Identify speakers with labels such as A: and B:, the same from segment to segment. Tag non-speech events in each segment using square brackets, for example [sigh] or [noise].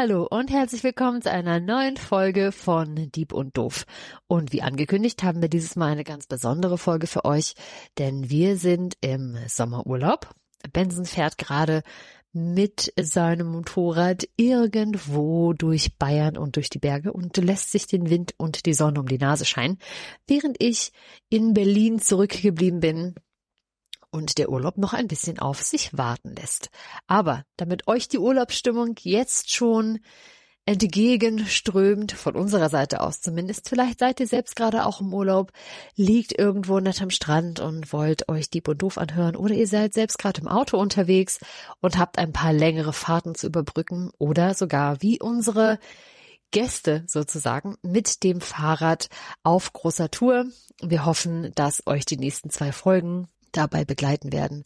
A: Hallo und herzlich willkommen zu einer neuen Folge von Dieb und Doof. Und wie angekündigt haben wir dieses Mal eine ganz besondere Folge für euch, denn wir sind im Sommerurlaub. Benson fährt gerade mit seinem Motorrad irgendwo durch Bayern und durch die Berge und lässt sich den Wind und die Sonne um die Nase scheinen, während ich in Berlin zurückgeblieben bin und der Urlaub noch ein bisschen auf sich warten lässt. Aber damit euch die Urlaubsstimmung jetzt schon entgegenströmt, von unserer Seite aus zumindest, vielleicht seid ihr selbst gerade auch im Urlaub, liegt irgendwo nett am Strand und wollt euch Dieb und Doof anhören oder ihr seid selbst gerade im Auto unterwegs und habt ein paar längere Fahrten zu überbrücken oder sogar wie unsere Gäste sozusagen mit dem Fahrrad auf großer Tour. Wir hoffen, dass euch die nächsten zwei Folgen dabei begleiten werden.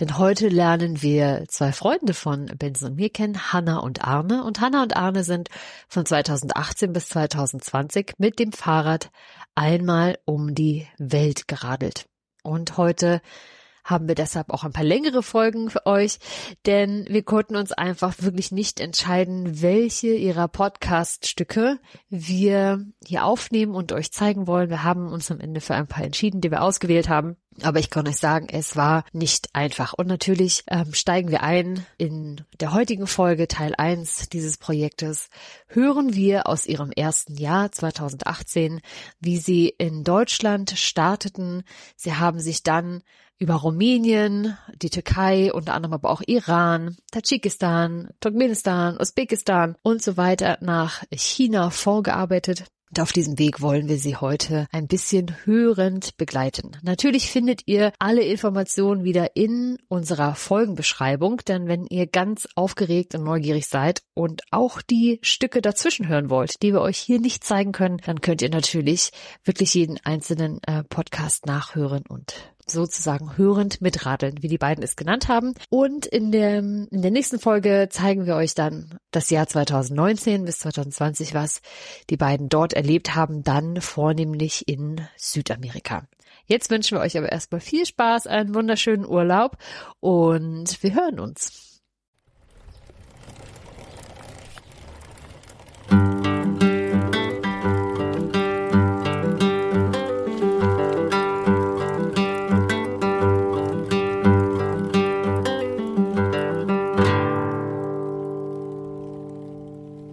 A: Denn heute lernen wir zwei Freunde von Benson und mir kennen, Hanna und Arne. Und Hanna und Arne sind von 2018 bis 2020 mit dem Fahrrad einmal um die Welt geradelt. Und heute haben wir deshalb auch ein paar längere Folgen für euch, denn wir konnten uns einfach wirklich nicht entscheiden, welche ihrer Podcast-Stücke wir hier aufnehmen und euch zeigen wollen. Wir haben uns am Ende für ein paar entschieden, die wir ausgewählt haben. Aber ich kann euch sagen, es war nicht einfach. Und natürlich ähm, steigen wir ein in der heutigen Folge, Teil 1 dieses Projektes. Hören wir aus ihrem ersten Jahr 2018, wie sie in Deutschland starteten. Sie haben sich dann über Rumänien, die Türkei, unter anderem aber auch Iran, Tadschikistan, Turkmenistan, Usbekistan und so weiter nach China vorgearbeitet. Und auf diesem Weg wollen wir Sie heute ein bisschen hörend begleiten. Natürlich findet ihr alle Informationen wieder in unserer Folgenbeschreibung, denn wenn ihr ganz aufgeregt und neugierig seid und auch die Stücke dazwischen hören wollt, die wir euch hier nicht zeigen können, dann könnt ihr natürlich wirklich jeden einzelnen äh, Podcast nachhören und sozusagen hörend mitradeln, wie die beiden es genannt haben. Und in der, in der nächsten Folge zeigen wir euch dann das Jahr 2019 bis 2020, was die beiden dort erlebt haben, dann vornehmlich in Südamerika. Jetzt wünschen wir euch aber erstmal viel Spaß, einen wunderschönen Urlaub und wir hören uns.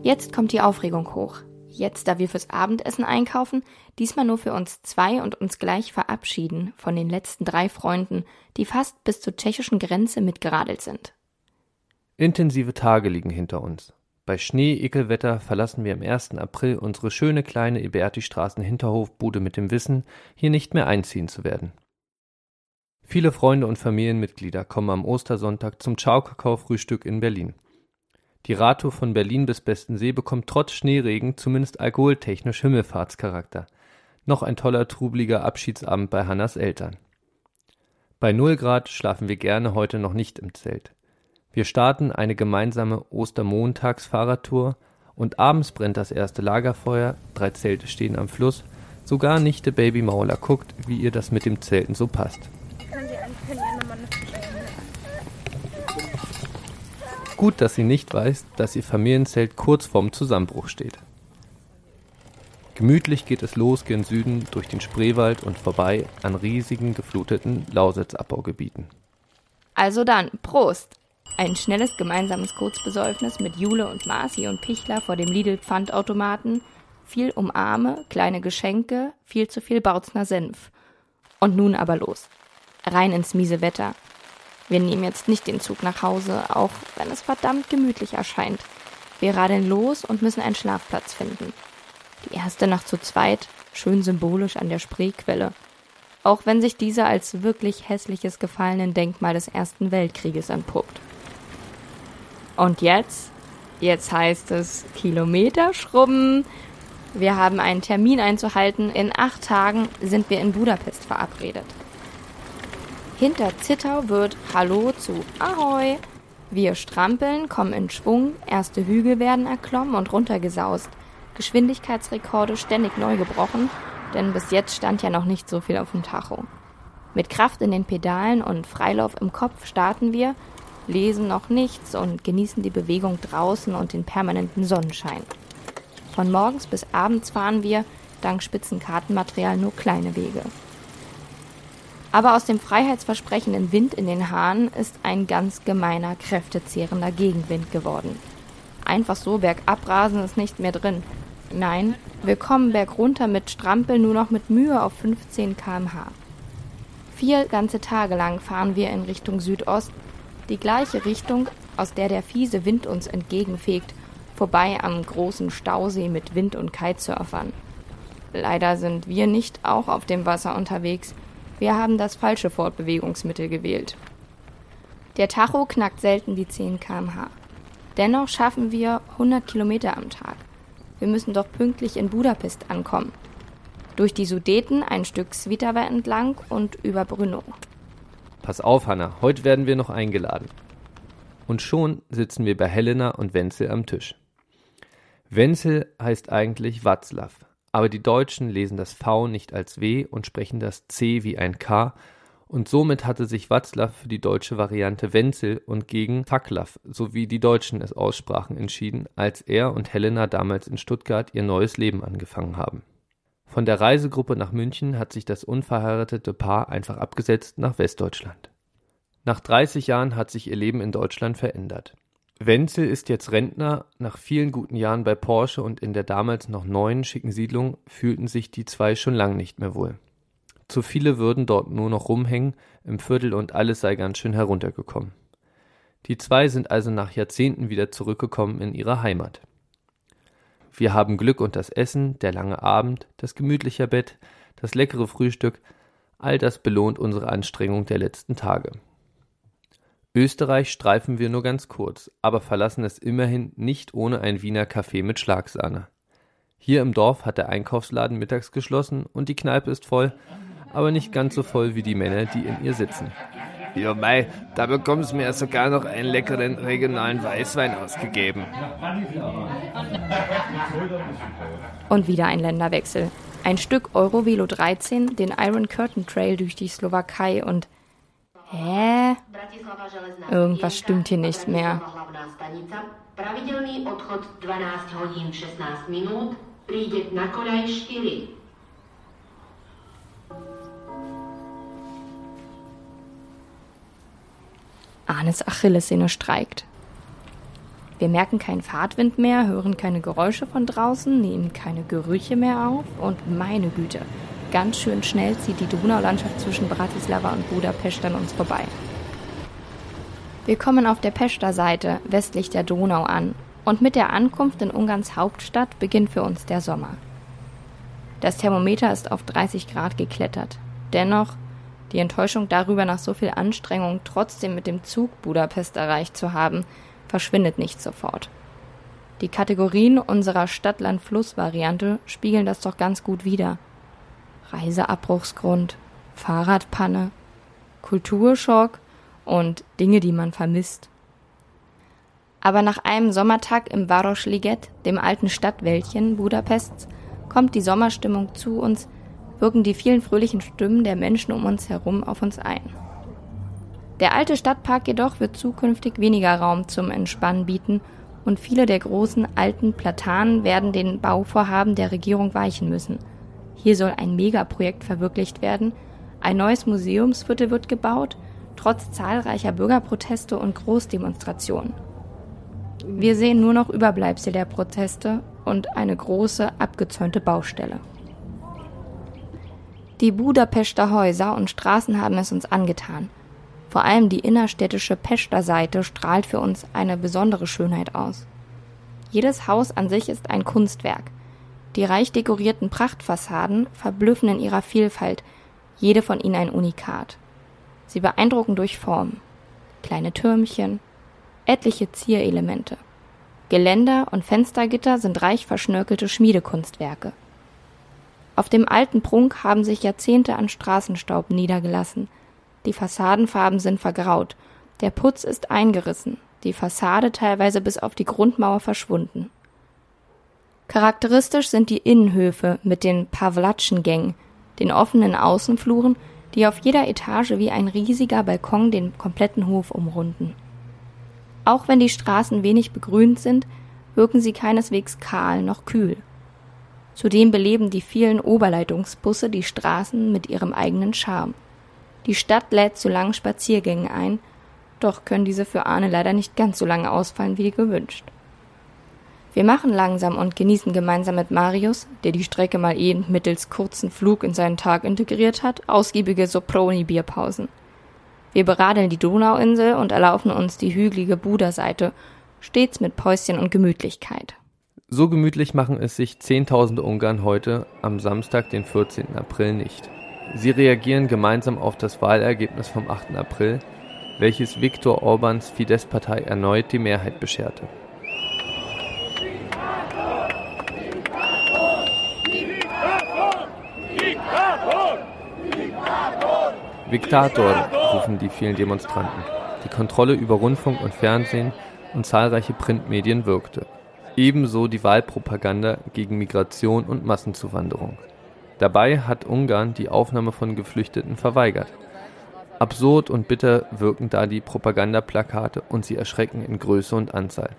B: Jetzt kommt die Aufregung hoch. Jetzt, da wir fürs Abendessen einkaufen, diesmal nur für uns zwei und uns gleich verabschieden von den letzten drei Freunden, die fast bis zur tschechischen Grenze mitgeradelt sind.
C: Intensive Tage liegen hinter uns. Bei Schnee-Ekelwetter verlassen wir am 1. April unsere schöne kleine Eberti-Straßen-Hinterhofbude mit dem Wissen, hier nicht mehr einziehen zu werden. Viele Freunde und Familienmitglieder kommen am Ostersonntag zum Ciao-Kakao-Frühstück in Berlin. Die Radtour von Berlin bis Bestensee bekommt trotz Schneeregen zumindest alkoholtechnisch Himmelfahrtscharakter. Noch ein toller trubeliger Abschiedsabend bei Hannas Eltern. Bei null Grad schlafen wir gerne heute noch nicht im Zelt. Wir starten eine gemeinsame Ostermontags-Fahrradtour und abends brennt das erste Lagerfeuer, drei Zelte stehen am Fluss, sogar Nichte Baby Maula guckt, wie ihr das mit dem Zelten so passt. Gut, dass sie nicht weiß, dass ihr Familienzelt kurz vorm Zusammenbruch steht. Gemütlich geht es los gen Süden durch den Spreewald und vorbei an riesigen gefluteten Lausitzabbaugebieten.
B: Also dann, Prost! Ein schnelles gemeinsames Kurzbesäufnis mit Jule und Marci und Pichler vor dem Lidl-Pfandautomaten, viel Umarme, kleine Geschenke, viel zu viel Bautzner Senf. Und nun aber los. Rein ins miese Wetter. Wir nehmen jetzt nicht den Zug nach Hause, auch wenn es verdammt gemütlich erscheint. Wir radeln los und müssen einen Schlafplatz finden. Die erste Nacht zu zweit, schön symbolisch an der Spreequelle. Auch wenn sich dieser als wirklich hässliches gefallenen Denkmal des Ersten Weltkrieges entpuppt. Und jetzt? Jetzt heißt es Kilometer schrubben. Wir haben einen Termin einzuhalten. In acht Tagen sind wir in Budapest verabredet. Hinter Zittau wird Hallo zu Ahoi. Wir strampeln, kommen in Schwung, erste Hügel werden erklommen und runtergesaust. Geschwindigkeitsrekorde ständig neu gebrochen, denn bis jetzt stand ja noch nicht so viel auf dem Tacho. Mit Kraft in den Pedalen und Freilauf im Kopf starten wir lesen noch nichts und genießen die Bewegung draußen und den permanenten Sonnenschein. Von morgens bis abends fahren wir, dank Spitzenkartenmaterial, nur kleine Wege. Aber aus dem freiheitsversprechenden Wind in den Haaren ist ein ganz gemeiner, kräftezehrender Gegenwind geworden. Einfach so bergab rasen ist nicht mehr drin. Nein, wir kommen bergunter mit Strampel nur noch mit Mühe auf 15 kmh. Vier ganze Tage lang fahren wir in Richtung Südost, die gleiche Richtung, aus der der fiese Wind uns entgegenfegt, vorbei am großen Stausee mit Wind- und Kitesurfern. Leider sind wir nicht auch auf dem Wasser unterwegs. Wir haben das falsche Fortbewegungsmittel gewählt. Der Tacho knackt selten die 10 kmh. Dennoch schaffen wir 100 Kilometer am Tag. Wir müssen doch pünktlich in Budapest ankommen. Durch die Sudeten ein Stück Svitava entlang und über Brno.
C: Pass auf, Hanna, heute werden wir noch eingeladen. Und schon sitzen wir bei Helena und Wenzel am Tisch. Wenzel heißt eigentlich Watzlaw, aber die Deutschen lesen das V nicht als W und sprechen das C wie ein K, und somit hatte sich Watzlaw für die deutsche Variante Wenzel und gegen Vaclav, so wie die Deutschen es aussprachen, entschieden, als er und Helena damals in Stuttgart ihr neues Leben angefangen haben. Von der Reisegruppe nach München hat sich das unverheiratete Paar einfach abgesetzt nach Westdeutschland. Nach 30 Jahren hat sich ihr Leben in Deutschland verändert. Wenzel ist jetzt Rentner. Nach vielen guten Jahren bei Porsche und in der damals noch neuen schicken Siedlung fühlten sich die zwei schon lang nicht mehr wohl. Zu viele würden dort nur noch rumhängen im Viertel und alles sei ganz schön heruntergekommen. Die zwei sind also nach Jahrzehnten wieder zurückgekommen in ihre Heimat. Wir haben Glück und das Essen, der lange Abend, das gemütliche Bett, das leckere Frühstück, all das belohnt unsere Anstrengung der letzten Tage. Österreich streifen wir nur ganz kurz, aber verlassen es immerhin nicht ohne ein Wiener Kaffee mit Schlagsahne. Hier im Dorf hat der Einkaufsladen mittags geschlossen und die Kneipe ist voll, aber nicht ganz so voll wie die Männer, die in ihr sitzen.
D: Ja, mei, da bekommst du mir sogar noch einen leckeren regionalen Weißwein ausgegeben.
B: Und wieder ein Länderwechsel. Ein Stück Eurovelo 13, den Iron Curtain Trail durch die Slowakei und Hä? Irgendwas stimmt hier nicht mehr. Arnes Achillessehne streikt. Wir merken keinen Fahrtwind mehr, hören keine Geräusche von draußen, nehmen keine Gerüche mehr auf und meine Güte, ganz schön schnell zieht die Donaulandschaft zwischen Bratislava und Budapest an uns vorbei. Wir kommen auf der Pester Seite westlich der Donau an und mit der Ankunft in Ungarns Hauptstadt beginnt für uns der Sommer. Das Thermometer ist auf 30 Grad geklettert. Dennoch die Enttäuschung darüber, nach so viel Anstrengung trotzdem mit dem Zug Budapest erreicht zu haben, verschwindet nicht sofort. Die Kategorien unserer Stadt-Land-Fluss-Variante spiegeln das doch ganz gut wider. Reiseabbruchsgrund, Fahrradpanne, Kulturschock und Dinge, die man vermisst. Aber nach einem Sommertag im Városliget, dem alten Stadtwäldchen Budapests, kommt die Sommerstimmung zu uns, wirken die vielen fröhlichen Stimmen der Menschen um uns herum auf uns ein. Der alte Stadtpark jedoch wird zukünftig weniger Raum zum Entspannen bieten und viele der großen alten Platanen werden den Bauvorhaben der Regierung weichen müssen – hier soll ein Megaprojekt verwirklicht werden. Ein neues Museumsviertel wird gebaut, trotz zahlreicher Bürgerproteste und Großdemonstrationen. Wir sehen nur noch Überbleibsel der Proteste und eine große, abgezäunte Baustelle. Die Budapester Häuser und Straßen haben es uns angetan. Vor allem die innerstädtische Pester Seite strahlt für uns eine besondere Schönheit aus. Jedes Haus an sich ist ein Kunstwerk – die reich dekorierten Prachtfassaden verblüffen in ihrer Vielfalt, jede von ihnen ein Unikat. Sie beeindrucken durch Form. Kleine Türmchen, etliche Zierelemente. Geländer und Fenstergitter sind reich verschnörkelte Schmiedekunstwerke. Auf dem alten Prunk haben sich Jahrzehnte an Straßenstaub niedergelassen. Die Fassadenfarben sind vergraut, der Putz ist eingerissen, die Fassade teilweise bis auf die Grundmauer verschwunden. Charakteristisch sind die Innenhöfe mit den Pawlatschengängen, den offenen Außenfluren, die auf jeder Etage wie ein riesiger Balkon den kompletten Hof umrunden. Auch wenn die Straßen wenig begrünt sind, wirken sie keineswegs kahl noch kühl. Zudem beleben die vielen Oberleitungsbusse die Straßen mit ihrem eigenen Charme. Die Stadt lädt zu langen Spaziergängen ein, doch können diese für Arne leider nicht ganz so lange ausfallen wie gewünscht. Wir machen langsam und genießen gemeinsam mit Marius, der die Strecke mal eben mittels kurzen Flug in seinen Tag integriert hat, ausgiebige Soproni-Bierpausen. Wir beradeln die Donauinsel und erlaufen uns die hügelige Buderseite, stets mit Päuschen und Gemütlichkeit.
C: So gemütlich machen es sich Zehntausende Ungarn heute am Samstag, den 14. April nicht. Sie reagieren gemeinsam auf das Wahlergebnis vom 8. April, welches Viktor Orbans Fidesz-Partei erneut die Mehrheit bescherte. Diktator, rufen die vielen Demonstranten. Die Kontrolle über Rundfunk und Fernsehen und zahlreiche Printmedien wirkte. Ebenso die Wahlpropaganda gegen Migration und Massenzuwanderung. Dabei hat Ungarn die Aufnahme von Geflüchteten verweigert. Absurd und bitter wirken da die Propagandaplakate und sie erschrecken in Größe und Anzahl.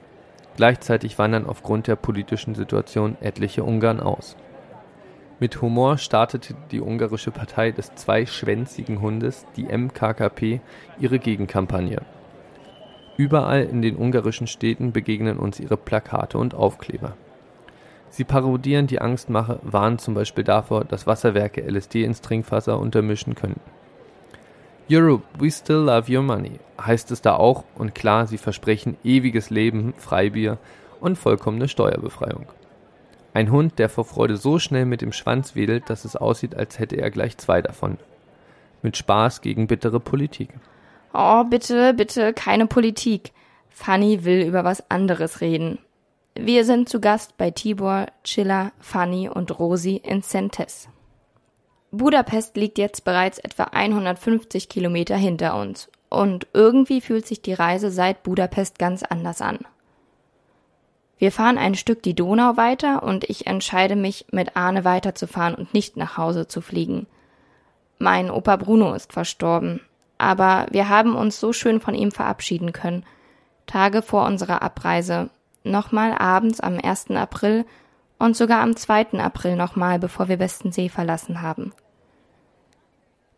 C: Gleichzeitig wandern aufgrund der politischen Situation etliche Ungarn aus. Mit Humor startete die ungarische Partei des zweischwänzigen Hundes, die MKKP, ihre Gegenkampagne. Überall in den ungarischen Städten begegnen uns ihre Plakate und Aufkleber. Sie parodieren die Angstmache, warnen zum Beispiel davor, dass Wasserwerke LSD ins Trinkwasser untermischen könnten. Europe, we still love your money, heißt es da auch und klar, sie versprechen ewiges Leben, Freibier und vollkommene Steuerbefreiung. Ein Hund, der vor Freude so schnell mit dem Schwanz wedelt, dass es aussieht, als hätte er gleich zwei davon. Mit Spaß gegen bittere Politik.
B: Oh, bitte, bitte, keine Politik. Fanny will über was anderes reden. Wir sind zu Gast bei Tibor, Chilla, Fanny und Rosi in Sentes. Budapest liegt jetzt bereits etwa 150 Kilometer hinter uns und irgendwie fühlt sich die Reise seit Budapest ganz anders an. Wir fahren ein Stück die Donau weiter und ich entscheide mich, mit Arne weiterzufahren und nicht nach Hause zu fliegen. Mein Opa Bruno ist verstorben, aber wir haben uns so schön von ihm verabschieden können. Tage vor unserer Abreise, nochmal abends am 1. April und sogar am 2. April nochmal, bevor wir Westensee verlassen haben.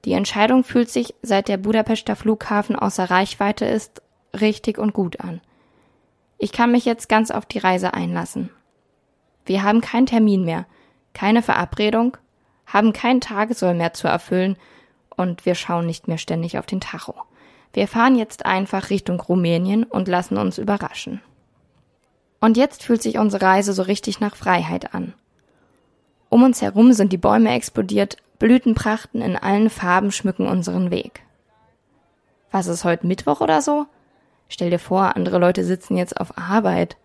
B: Die Entscheidung fühlt sich, seit der Budapester Flughafen außer Reichweite ist, richtig und gut an. Ich kann mich jetzt ganz auf die Reise einlassen. Wir haben keinen Termin mehr, keine Verabredung, haben keinen Tagessoll mehr zu erfüllen und wir schauen nicht mehr ständig auf den Tacho. Wir fahren jetzt einfach Richtung Rumänien und lassen uns überraschen. Und jetzt fühlt sich unsere Reise so richtig nach Freiheit an. Um uns herum sind die Bäume explodiert, Blütenprachten in allen Farben schmücken unseren Weg. Was ist heute Mittwoch oder so? Stell dir vor, andere Leute sitzen jetzt auf Arbeit.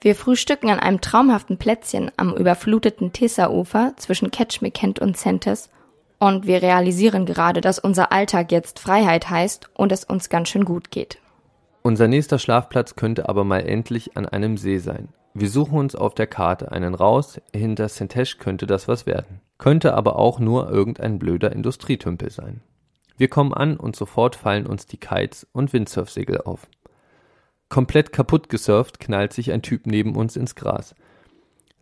B: Wir frühstücken an einem traumhaften Plätzchen am überfluteten Tessa-Ufer zwischen Ketchmekent und Centes und wir realisieren gerade, dass unser Alltag jetzt Freiheit heißt und es uns ganz schön gut geht.
C: Unser nächster Schlafplatz könnte aber mal endlich an einem See sein. Wir suchen uns auf der Karte einen raus, hinter Sentesh könnte das was werden. Könnte aber auch nur irgendein blöder Industrietümpel sein. Wir kommen an und sofort fallen uns die Kites und Windsurfsegel auf. Komplett kaputt gesurft knallt sich ein Typ neben uns ins Gras.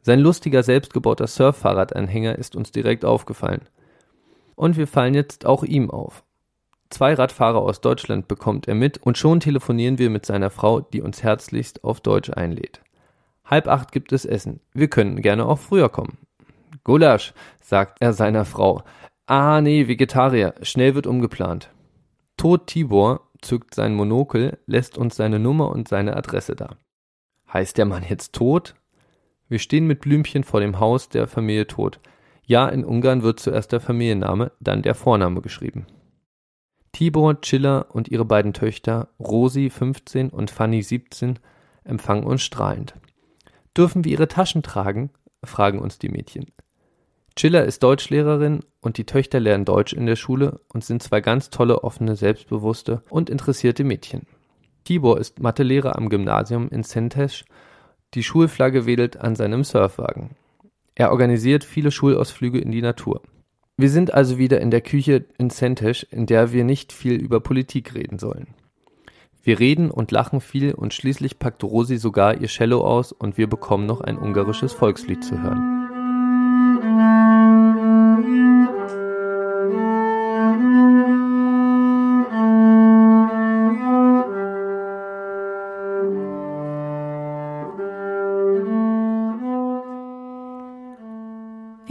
C: Sein lustiger selbstgebauter Surffahrradanhänger ist uns direkt aufgefallen. Und wir fallen jetzt auch ihm auf. Zwei Radfahrer aus Deutschland bekommt er mit und schon telefonieren wir mit seiner Frau, die uns herzlichst auf Deutsch einlädt. Halb acht gibt es Essen. Wir können gerne auch früher kommen. Gulasch, sagt er seiner Frau. Ah, nee, Vegetarier. Schnell wird umgeplant. Tod Tibor zückt sein Monokel, lässt uns seine Nummer und seine Adresse da. Heißt der Mann jetzt tot? Wir stehen mit Blümchen vor dem Haus der Familie tot. Ja, in Ungarn wird zuerst der Familienname, dann der Vorname geschrieben. Tibor, Chilla und ihre beiden Töchter, Rosi 15 und Fanny 17, empfangen uns strahlend. Dürfen wir ihre Taschen tragen? fragen uns die Mädchen. Chilla ist Deutschlehrerin und die Töchter lernen Deutsch in der Schule und sind zwei ganz tolle, offene, selbstbewusste und interessierte Mädchen. Tibor ist Mathelehrer am Gymnasium in Sentesch. Die Schulflagge wedelt an seinem Surfwagen. Er organisiert viele Schulausflüge in die Natur. Wir sind also wieder in der Küche in Sentesch, in der wir nicht viel über Politik reden sollen. Wir reden und lachen viel und schließlich packt Rosi sogar ihr Cello aus und wir bekommen noch ein ungarisches Volkslied zu hören.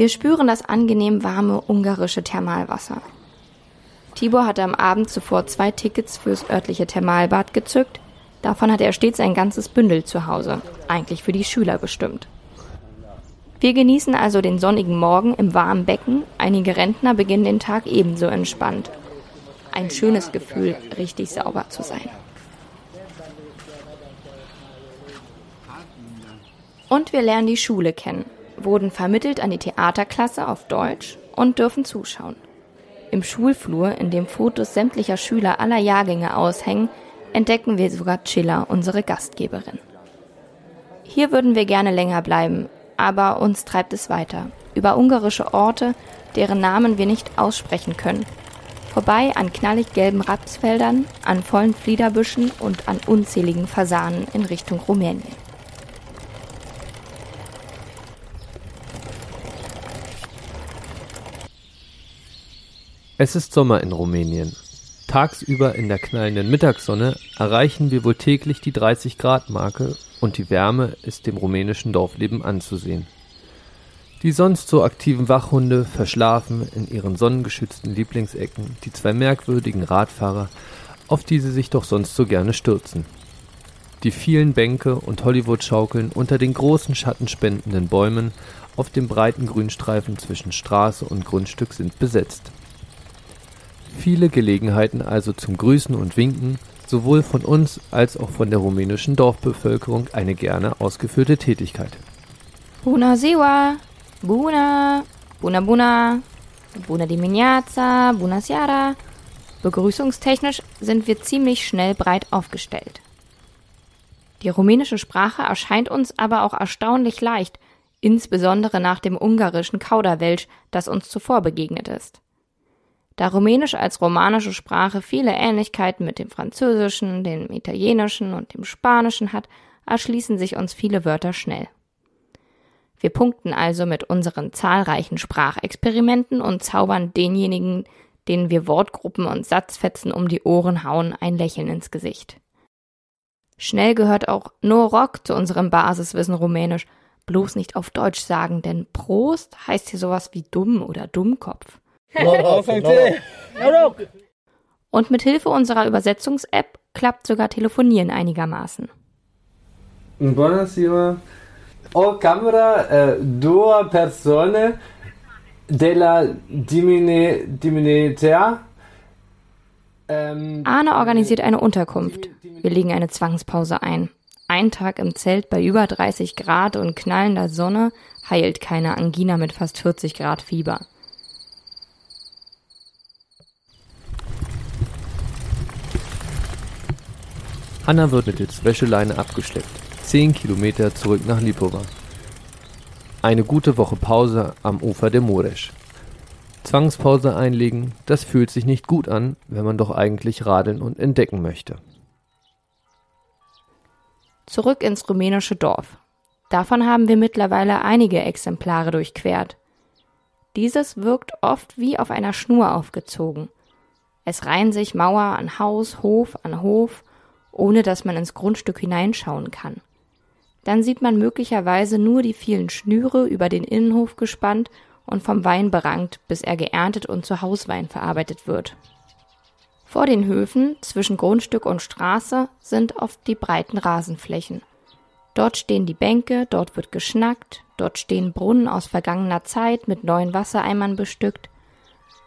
B: Wir spüren das angenehm warme ungarische Thermalwasser. Tibor hatte am Abend zuvor zwei Tickets fürs örtliche Thermalbad gezückt. Davon hatte er stets ein ganzes Bündel zu Hause, eigentlich für die Schüler bestimmt. Wir genießen also den sonnigen Morgen im warmen Becken. Einige Rentner beginnen den Tag ebenso entspannt. Ein schönes Gefühl, richtig sauber zu sein. Und wir lernen die Schule kennen wurden vermittelt an die Theaterklasse auf Deutsch und dürfen zuschauen. Im Schulflur, in dem Fotos sämtlicher Schüler aller Jahrgänge aushängen, entdecken wir sogar Chilla, unsere Gastgeberin. Hier würden wir gerne länger bleiben, aber uns treibt es weiter. Über ungarische Orte, deren Namen wir nicht aussprechen können. Vorbei an knallig gelben Rapsfeldern, an vollen Fliederbüschen und an unzähligen Fasanen in Richtung Rumänien.
C: Es ist Sommer in Rumänien. Tagsüber in der knallenden Mittagssonne erreichen wir wohl täglich die 30 Grad Marke und die Wärme ist dem rumänischen Dorfleben anzusehen. Die sonst so aktiven Wachhunde verschlafen in ihren sonnengeschützten Lieblingsecken die zwei merkwürdigen Radfahrer, auf die sie sich doch sonst so gerne stürzen. Die vielen Bänke und Hollywood-Schaukeln unter den großen schattenspendenden Bäumen auf dem breiten Grünstreifen zwischen Straße und Grundstück sind besetzt. Viele Gelegenheiten also zum Grüßen und Winken, sowohl von uns als auch von der rumänischen Dorfbevölkerung eine gerne ausgeführte Tätigkeit.
B: Bună ziua! Bună! Bună bună! Bună dimineața! Bună seara! Begrüßungstechnisch sind wir ziemlich schnell breit aufgestellt. Die rumänische Sprache erscheint uns aber auch erstaunlich leicht, insbesondere nach dem ungarischen Kauderwelsch, das uns zuvor begegnet ist. Da Rumänisch als romanische Sprache viele Ähnlichkeiten mit dem Französischen, dem Italienischen und dem Spanischen hat, erschließen sich uns viele Wörter schnell. Wir punkten also mit unseren zahlreichen Sprachexperimenten und zaubern denjenigen, denen wir Wortgruppen und Satzfetzen um die Ohren hauen, ein Lächeln ins Gesicht. Schnell gehört auch No Rock zu unserem Basiswissen Rumänisch, bloß nicht auf Deutsch sagen, denn Prost heißt hier sowas wie dumm oder Dummkopf. [laughs] Und mit Hilfe unserer Übersetzungs-App klappt sogar Telefonieren einigermaßen.
E: Buonasera. O camera eh, due persone della dimine, diminità.
B: Ähm, Arne organisiert eine Unterkunft. Wir legen eine Zwangspause ein. Ein Tag im Zelt bei über 30 Grad und knallender Sonne heilt keine Angina mit fast 40 Grad Fieber.
C: Anna wird mittels Wäscheleine abgeschleppt. Zehn Kilometer zurück nach Lipova. Eine gute Woche Pause am Ufer der Muresch. Zwangspause einlegen, das fühlt sich nicht gut an, wenn man doch eigentlich radeln und entdecken möchte.
B: Zurück ins rumänische Dorf. Davon haben wir mittlerweile einige Exemplare durchquert. Dieses wirkt oft wie auf einer Schnur aufgezogen. Es reihen sich Mauer an Haus, Hof an Hof ohne dass man ins Grundstück hineinschauen kann. Dann sieht man möglicherweise nur die vielen Schnüre über den Innenhof gespannt und vom Wein berankt, bis er geerntet und zu Hauswein verarbeitet wird. Vor den Höfen, zwischen Grundstück und Straße, sind oft die breiten Rasenflächen. Dort stehen die Bänke, dort wird geschnackt, dort stehen Brunnen aus vergangener Zeit mit neuen Wassereimern bestückt.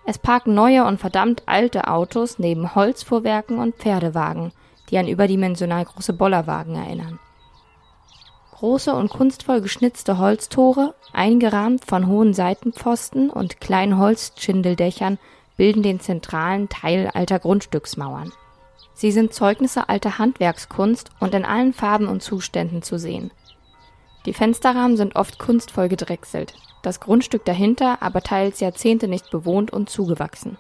B: Es parken neue und verdammt alte Autos neben Holzfuhrwerken und Pferdewagen – die an überdimensional große Bollerwagen erinnern. Große und kunstvoll geschnitzte Holztore, eingerahmt von hohen Seitenpfosten und kleinen Holzschindeldächern, bilden den zentralen Teil alter Grundstücksmauern. Sie sind Zeugnisse alter Handwerkskunst und in allen Farben und Zuständen zu sehen. Die Fensterrahmen sind oft kunstvoll gedrechselt, das Grundstück dahinter aber teils Jahrzehnte nicht bewohnt und zugewachsen.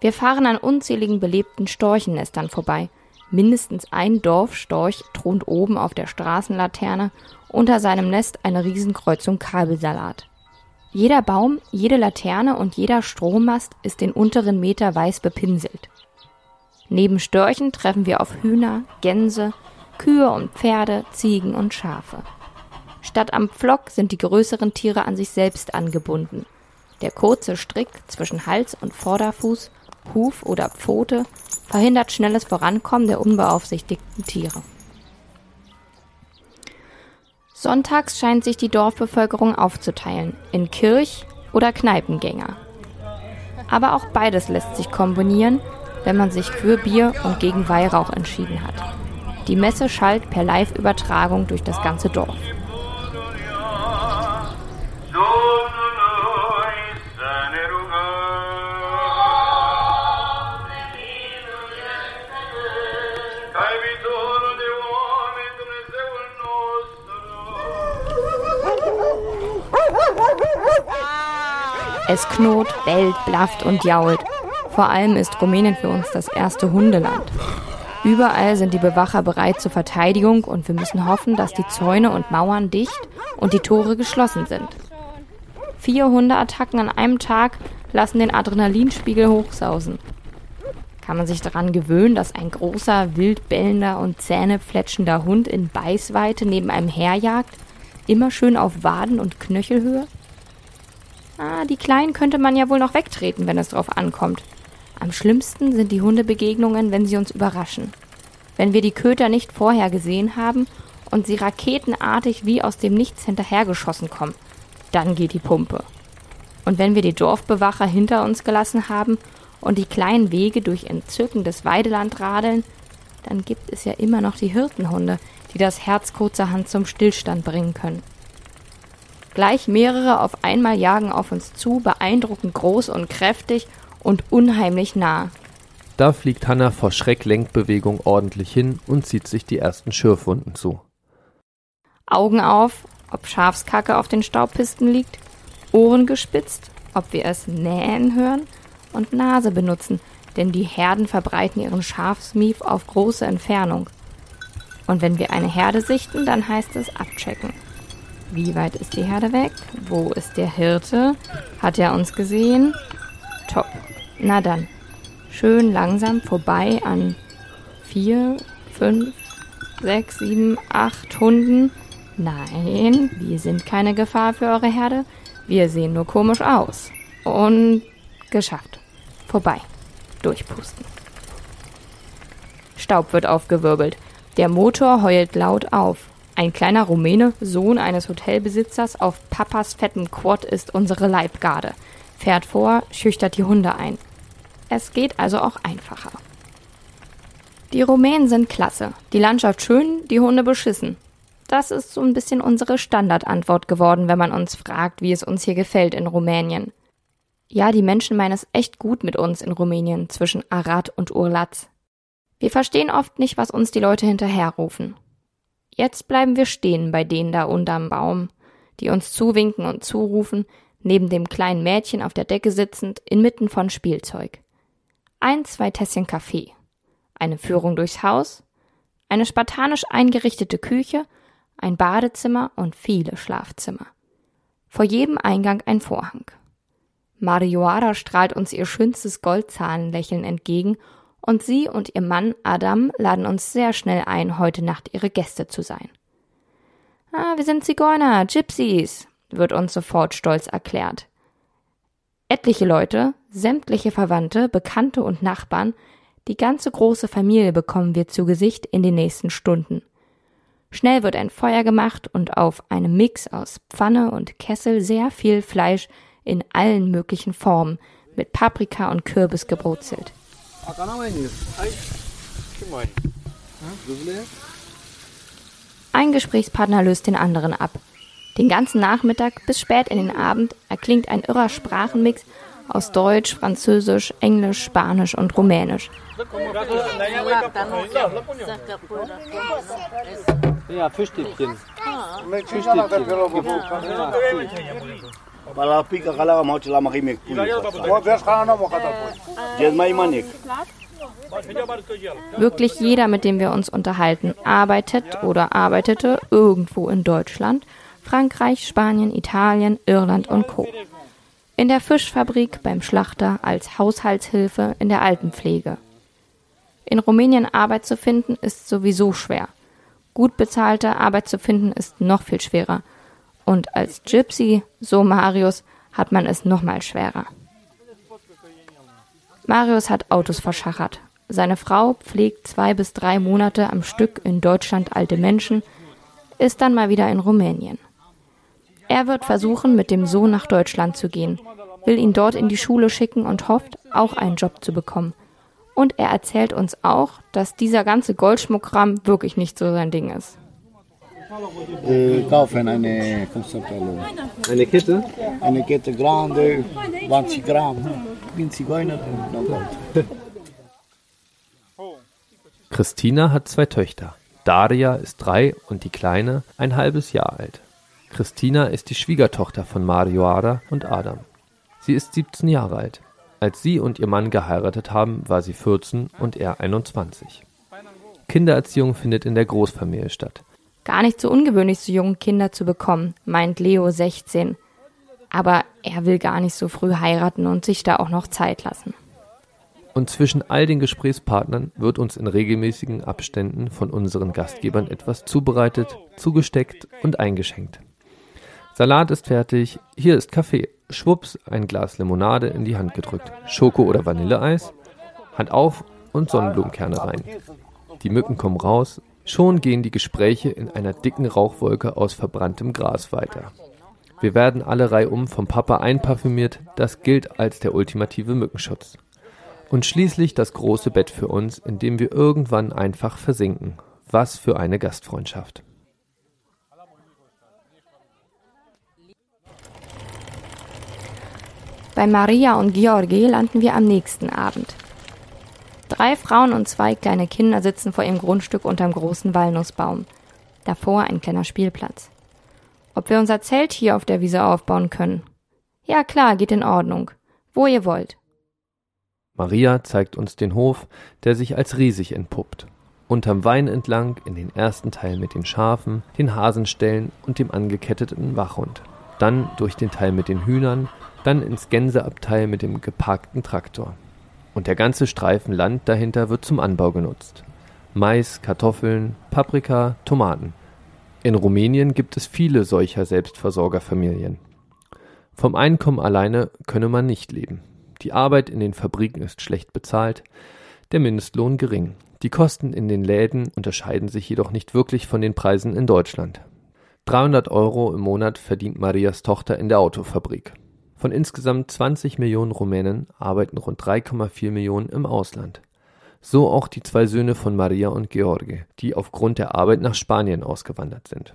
B: Wir fahren an unzähligen belebten Storchennestern vorbei, Mindestens ein Dorfstorch thront oben auf der Straßenlaterne, unter seinem Nest eine Riesenkreuzung Kabelsalat. Jeder Baum, jede Laterne und jeder Strommast ist den unteren Meter weiß bepinselt. Neben Störchen treffen wir auf Hühner, Gänse, Kühe und Pferde, Ziegen und Schafe. Statt am Pflock sind die größeren Tiere an sich selbst angebunden. Der kurze Strick zwischen Hals und Vorderfuß, Huf oder Pfote verhindert schnelles Vorankommen der unbeaufsichtigten Tiere. Sonntags scheint sich die Dorfbevölkerung aufzuteilen in Kirch- oder Kneipengänger. Aber auch beides lässt sich kombinieren, wenn man sich für Bier und gegen Weihrauch entschieden hat. Die Messe schallt per Live-Übertragung durch das ganze Dorf. Es knurrt, bellt, blafft und jault. Vor allem ist Rumänien für uns das erste Hundeland. Überall sind die Bewacher bereit zur Verteidigung und wir müssen hoffen, dass die Zäune und Mauern dicht und die Tore geschlossen sind. Vier Hundeattacken an einem Tag lassen den Adrenalinspiegel hochsausen. Kann man sich daran gewöhnen, dass ein großer, wild bellender und zähnefletschender Hund in Beißweite neben einem herjagt, immer schön auf Waden und Knöchelhöhe? Ah, die Kleinen könnte man ja wohl noch wegtreten, wenn es drauf ankommt. Am schlimmsten sind die Hundebegegnungen, wenn sie uns überraschen. Wenn wir die Köter nicht vorher gesehen haben und sie raketenartig wie aus dem Nichts hinterhergeschossen kommen, dann geht die Pumpe. Und wenn wir die Dorfbewacher hinter uns gelassen haben und die kleinen Wege durch entzückendes Weideland radeln, dann gibt es ja immer noch die Hirtenhunde, die das Herz kurzerhand zum Stillstand bringen können. Gleich mehrere auf einmal jagen auf uns zu, beeindruckend groß und kräftig und unheimlich nah.
C: Da fliegt Hanna vor Schrecklenkbewegung ordentlich hin und zieht sich die ersten Schürfwunden zu.
B: Augen auf, ob Schafskacke auf den Staubpisten liegt, Ohren gespitzt, ob wir es nähen hören und Nase benutzen, denn die Herden verbreiten ihren Schafsmief auf große Entfernung. Und wenn wir eine Herde sichten, dann heißt es abchecken. Wie weit ist die Herde weg? Wo ist der Hirte? Hat er uns gesehen? Top. Na dann. Schön langsam vorbei an vier, fünf, sechs, sieben, acht Hunden. Nein, wir sind keine Gefahr für eure Herde. Wir sehen nur komisch aus. Und geschafft. Vorbei. Durchpusten. Staub wird aufgewirbelt. Der Motor heult laut auf. Ein kleiner Rumäne, Sohn eines Hotelbesitzers auf Papas fettem Quad ist unsere Leibgarde. Fährt vor, schüchtert die Hunde ein. Es geht also auch einfacher. Die Rumänen sind klasse. Die Landschaft schön, die Hunde beschissen. Das ist so ein bisschen unsere Standardantwort geworden, wenn man uns fragt, wie es uns hier gefällt in Rumänien. Ja, die Menschen meinen es echt gut mit uns in Rumänien zwischen Arad und Urlatz. Wir verstehen oft nicht, was uns die Leute hinterherrufen. Jetzt bleiben wir stehen bei denen da unterm Baum, die uns zuwinken und zurufen, neben dem kleinen Mädchen auf der Decke sitzend, inmitten von Spielzeug. Ein, zwei Tässchen Kaffee, eine Führung durchs Haus, eine spartanisch eingerichtete Küche, ein Badezimmer und viele Schlafzimmer. Vor jedem Eingang ein Vorhang. Marioara strahlt uns ihr schönstes Goldzahnlächeln entgegen und sie und ihr Mann Adam laden uns sehr schnell ein, heute Nacht ihre Gäste zu sein. Ah, wir sind Zigeuner, Gypsies, wird uns sofort stolz erklärt. Etliche Leute, sämtliche Verwandte, Bekannte und Nachbarn, die ganze große Familie bekommen wir zu Gesicht in den nächsten Stunden. Schnell wird ein Feuer gemacht und auf einem Mix aus Pfanne und Kessel sehr viel Fleisch in allen möglichen Formen mit Paprika und Kürbis gebrutzelt. Ein Gesprächspartner löst den anderen ab. Den ganzen Nachmittag bis spät in den Abend erklingt ein irrer Sprachenmix aus Deutsch, Französisch, Englisch, Spanisch und Rumänisch.
E: Ja, Fischstäbchen.
F: Para pica kala mau cila makimek puli. Mau bias kana mau kata pun. Jen mai manik.
B: Wirklich jeder, mit dem wir uns unterhalten, arbeitet oder arbeitete irgendwo in Deutschland, Frankreich, Spanien, Italien, Irland und Co. In der Fischfabrik, beim Schlachter, als Haushaltshilfe, in der Altenpflege. In Rumänien Arbeit zu finden ist sowieso schwer. Gut bezahlte Arbeit zu finden ist noch viel schwerer. Und als Gypsy, so Marius, hat man es noch mal schwerer. Marius hat Autos verschachert. Seine Frau pflegt zwei bis drei Monate am Stück in Deutschland alte Menschen, ist dann mal wieder in Rumänien. Er wird versuchen, mit dem Sohn nach Deutschland zu gehen, will ihn dort in die Schule schicken und hofft, auch einen Job zu bekommen. Und er erzählt uns auch, dass dieser ganze Goldschmuckkram wirklich nicht so sein Ding ist.
F: Äh, kaufen eine,
E: Eine Kette?
F: eine Kette grande, 20 Gramm. Ich bin Zigeuner.
C: Christina hat zwei Töchter. Daria ist drei und die Kleine ein halbes Jahr alt. Christina ist die Schwiegertochter von Marioara und Adam. Sie ist 17 Jahre alt. Als sie und ihr Mann geheiratet haben, war sie 14 und er 21. Kindererziehung findet in der Großfamilie statt.
B: Gar nicht so ungewöhnlich, so junge Kinder zu bekommen, meint Leo 16. Aber er will gar nicht so früh heiraten und sich da auch noch Zeit lassen.
C: Und zwischen all den Gesprächspartnern wird uns in regelmäßigen Abständen von unseren Gastgebern etwas zubereitet, zugesteckt und eingeschenkt. Salat ist fertig, hier ist Kaffee, schwupps, ein Glas Limonade in die Hand gedrückt, Schoko- oder Vanilleeis, Hand auf und Sonnenblumenkerne rein. Die Mücken kommen raus, schon gehen die Gespräche in einer dicken Rauchwolke aus verbranntem Gras weiter. Wir werden alle reihum vom Papa einparfümiert, das gilt als der ultimative Mückenschutz. Und schließlich das große Bett für uns, in dem wir irgendwann einfach versinken. Was für eine Gastfreundschaft.
B: Bei Maria und Georgi landen wir am nächsten Abend. Drei Frauen und zwei kleine Kinder sitzen vor ihrem Grundstück unterm großen Walnussbaum. Davor ein kleiner Spielplatz. Ob wir unser Zelt hier auf der Wiese aufbauen können? Ja klar, geht in Ordnung. Wo ihr wollt.
C: Maria zeigt uns den Hof, der sich als riesig entpuppt. Unterm Wein entlang in den ersten Teil mit den Schafen, den Hasenställen und dem angeketteten Wachhund. Dann durch den Teil mit den Hühnern, dann ins Gänseabteil mit dem geparkten Traktor. Und der ganze Streifen Land dahinter wird zum Anbau genutzt. Mais, Kartoffeln, Paprika, Tomaten. In Rumänien gibt es viele solcher Selbstversorgerfamilien. Vom Einkommen alleine könne man nicht leben. Die Arbeit in den Fabriken ist schlecht bezahlt, der Mindestlohn gering. Die Kosten in den Läden unterscheiden sich jedoch nicht wirklich von den Preisen in Deutschland. 300 Euro im Monat verdient Marias Tochter in der Autofabrik. Von insgesamt 20 Millionen Rumänen arbeiten rund 3,4 Millionen im Ausland. So auch die zwei Söhne von Maria und George, die aufgrund der Arbeit nach Spanien ausgewandert sind.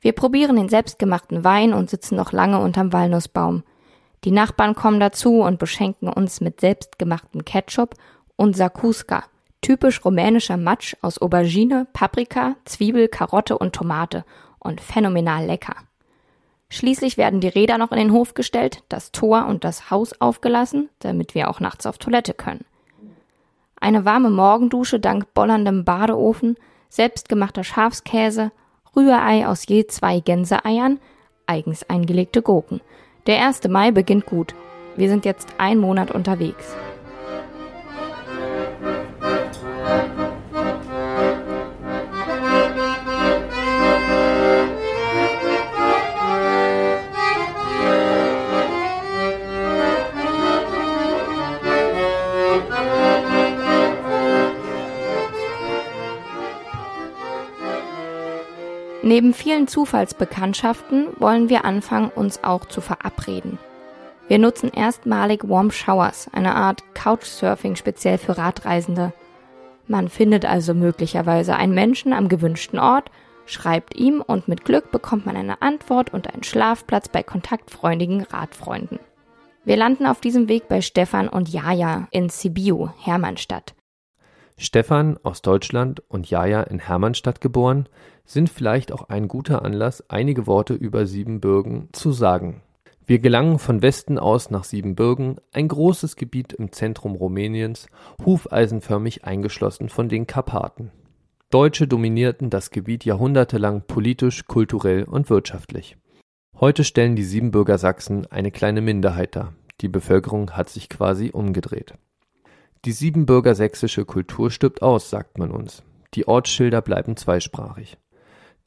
B: Wir probieren den selbstgemachten Wein und sitzen noch lange unterm Walnussbaum. Die Nachbarn kommen dazu und beschenken uns mit selbstgemachtem Ketchup und Sakuska, typisch rumänischer Matsch aus Aubergine, Paprika, Zwiebel, Karotte und Tomate und phänomenal lecker. Schließlich werden die Räder noch in den Hof gestellt, das Tor und das Haus aufgelassen, damit wir auch nachts auf Toilette können. Eine warme Morgendusche dank bollerndem Badeofen, selbstgemachter Schafskäse, Rührei aus je zwei Gänseeiern, eigens eingelegte Gurken. Der 1. Mai beginnt gut. Wir sind jetzt ein Monat unterwegs. Neben vielen Zufallsbekanntschaften wollen wir anfangen, uns auch zu verabreden. Wir nutzen erstmalig Warm Showers, eine Art Couchsurfing speziell für Radreisende. Man findet also möglicherweise einen Menschen am gewünschten Ort, schreibt ihm und mit Glück bekommt man eine Antwort und einen Schlafplatz bei kontaktfreundigen Radfreunden. Wir landen auf diesem Weg bei Stefan und Jaja in Sibiu, Hermannstadt.
C: Stefan aus Deutschland und Jaja in Hermannstadt geboren, sind vielleicht auch ein guter Anlass, einige Worte über Siebenbürgen zu sagen. Wir gelangen von Westen aus nach Siebenbürgen, ein großes Gebiet im Zentrum Rumäniens, hufeisenförmig eingeschlossen von den Karpaten. Deutsche dominierten das Gebiet jahrhundertelang politisch, kulturell und wirtschaftlich. Heute stellen die Siebenbürger Sachsen eine kleine Minderheit dar. Die Bevölkerung hat sich quasi umgedreht. Die Siebenbürger sächsische Kultur stirbt aus, sagt man uns. Die Ortsschilder bleiben zweisprachig.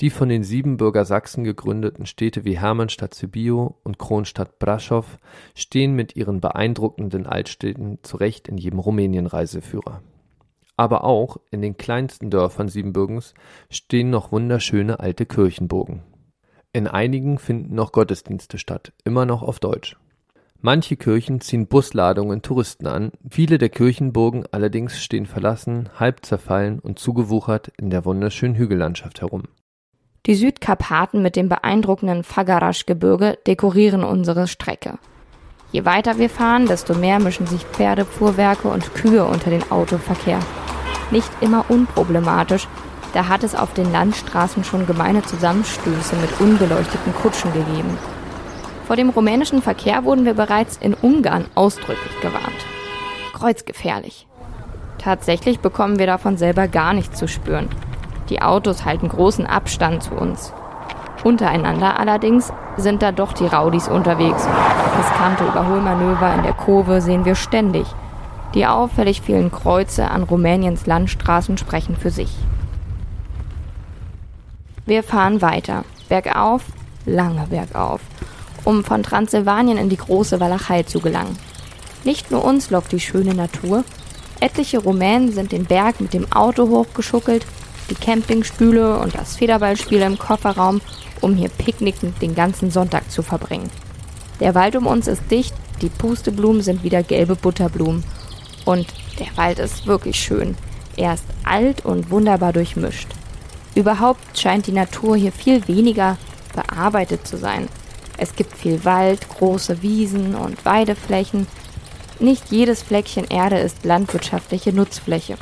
C: Die von den Siebenbürger Sachsen gegründeten Städte wie Hermannstadt Sibiu und Kronstadt Braschow stehen mit ihren beeindruckenden Altstädten zu Recht in jedem Rumänien-Reiseführer. Aber auch in den kleinsten Dörfern Siebenbürgens stehen noch wunderschöne alte Kirchenburgen. In einigen finden noch Gottesdienste statt, immer noch auf Deutsch. Manche Kirchen ziehen Busladungen Touristen an, viele der Kirchenburgen allerdings stehen verlassen, halb zerfallen und zugewuchert in der wunderschönen Hügellandschaft herum.
B: Die Südkarpaten mit dem beeindruckenden Fagarasch-Gebirge dekorieren unsere Strecke. Je weiter wir fahren, desto mehr mischen sich Pferdefuhrwerke und Kühe unter den Autoverkehr. Nicht immer unproblematisch, da hat es auf den Landstraßen schon gemeine Zusammenstöße mit unbeleuchteten Kutschen gegeben. Vor dem rumänischen Verkehr wurden wir bereits in Ungarn ausdrücklich gewarnt. Kreuzgefährlich. Tatsächlich bekommen wir davon selber gar nichts zu spüren. Die Autos halten großen Abstand zu uns. Untereinander allerdings sind da doch die Raudis unterwegs. Riskante Überholmanöver in der Kurve sehen wir ständig. Die auffällig vielen Kreuze an Rumäniens Landstraßen sprechen für sich. Wir fahren weiter, bergauf, lange bergauf, um von Transsilvanien in die große Walachei zu gelangen. Nicht nur uns lockt die schöne Natur, etliche Rumänen sind den Berg mit dem Auto hochgeschuckelt die Campingstühle und das Federballspiel im Kofferraum, um hier picknickend den ganzen Sonntag zu verbringen. Der Wald um uns ist dicht, die Pusteblumen sind wieder gelbe Butterblumen. Und der Wald ist wirklich schön. Er ist alt und wunderbar durchmischt. Überhaupt scheint die Natur hier viel weniger bearbeitet zu sein. Es gibt viel Wald, große Wiesen und Weideflächen. Nicht jedes Fleckchen Erde ist landwirtschaftliche Nutzfläche.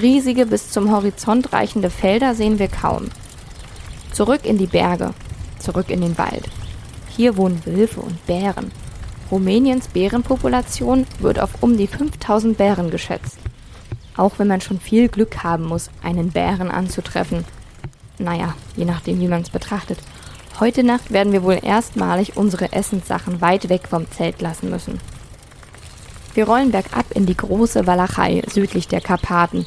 B: Riesige bis zum Horizont reichende Felder sehen wir kaum. Zurück in die Berge, zurück in den Wald. Hier wohnen Wölfe und Bären. Rumäniens Bärenpopulation wird auf um die 5000 Bären geschätzt. Auch wenn man schon viel Glück haben muss, einen Bären anzutreffen. Naja, je nachdem, wie man es betrachtet. Heute Nacht werden wir wohl erstmalig unsere Essenssachen weit weg vom Zelt lassen müssen. Wir rollen bergab in die große Walachei südlich der Karpaten,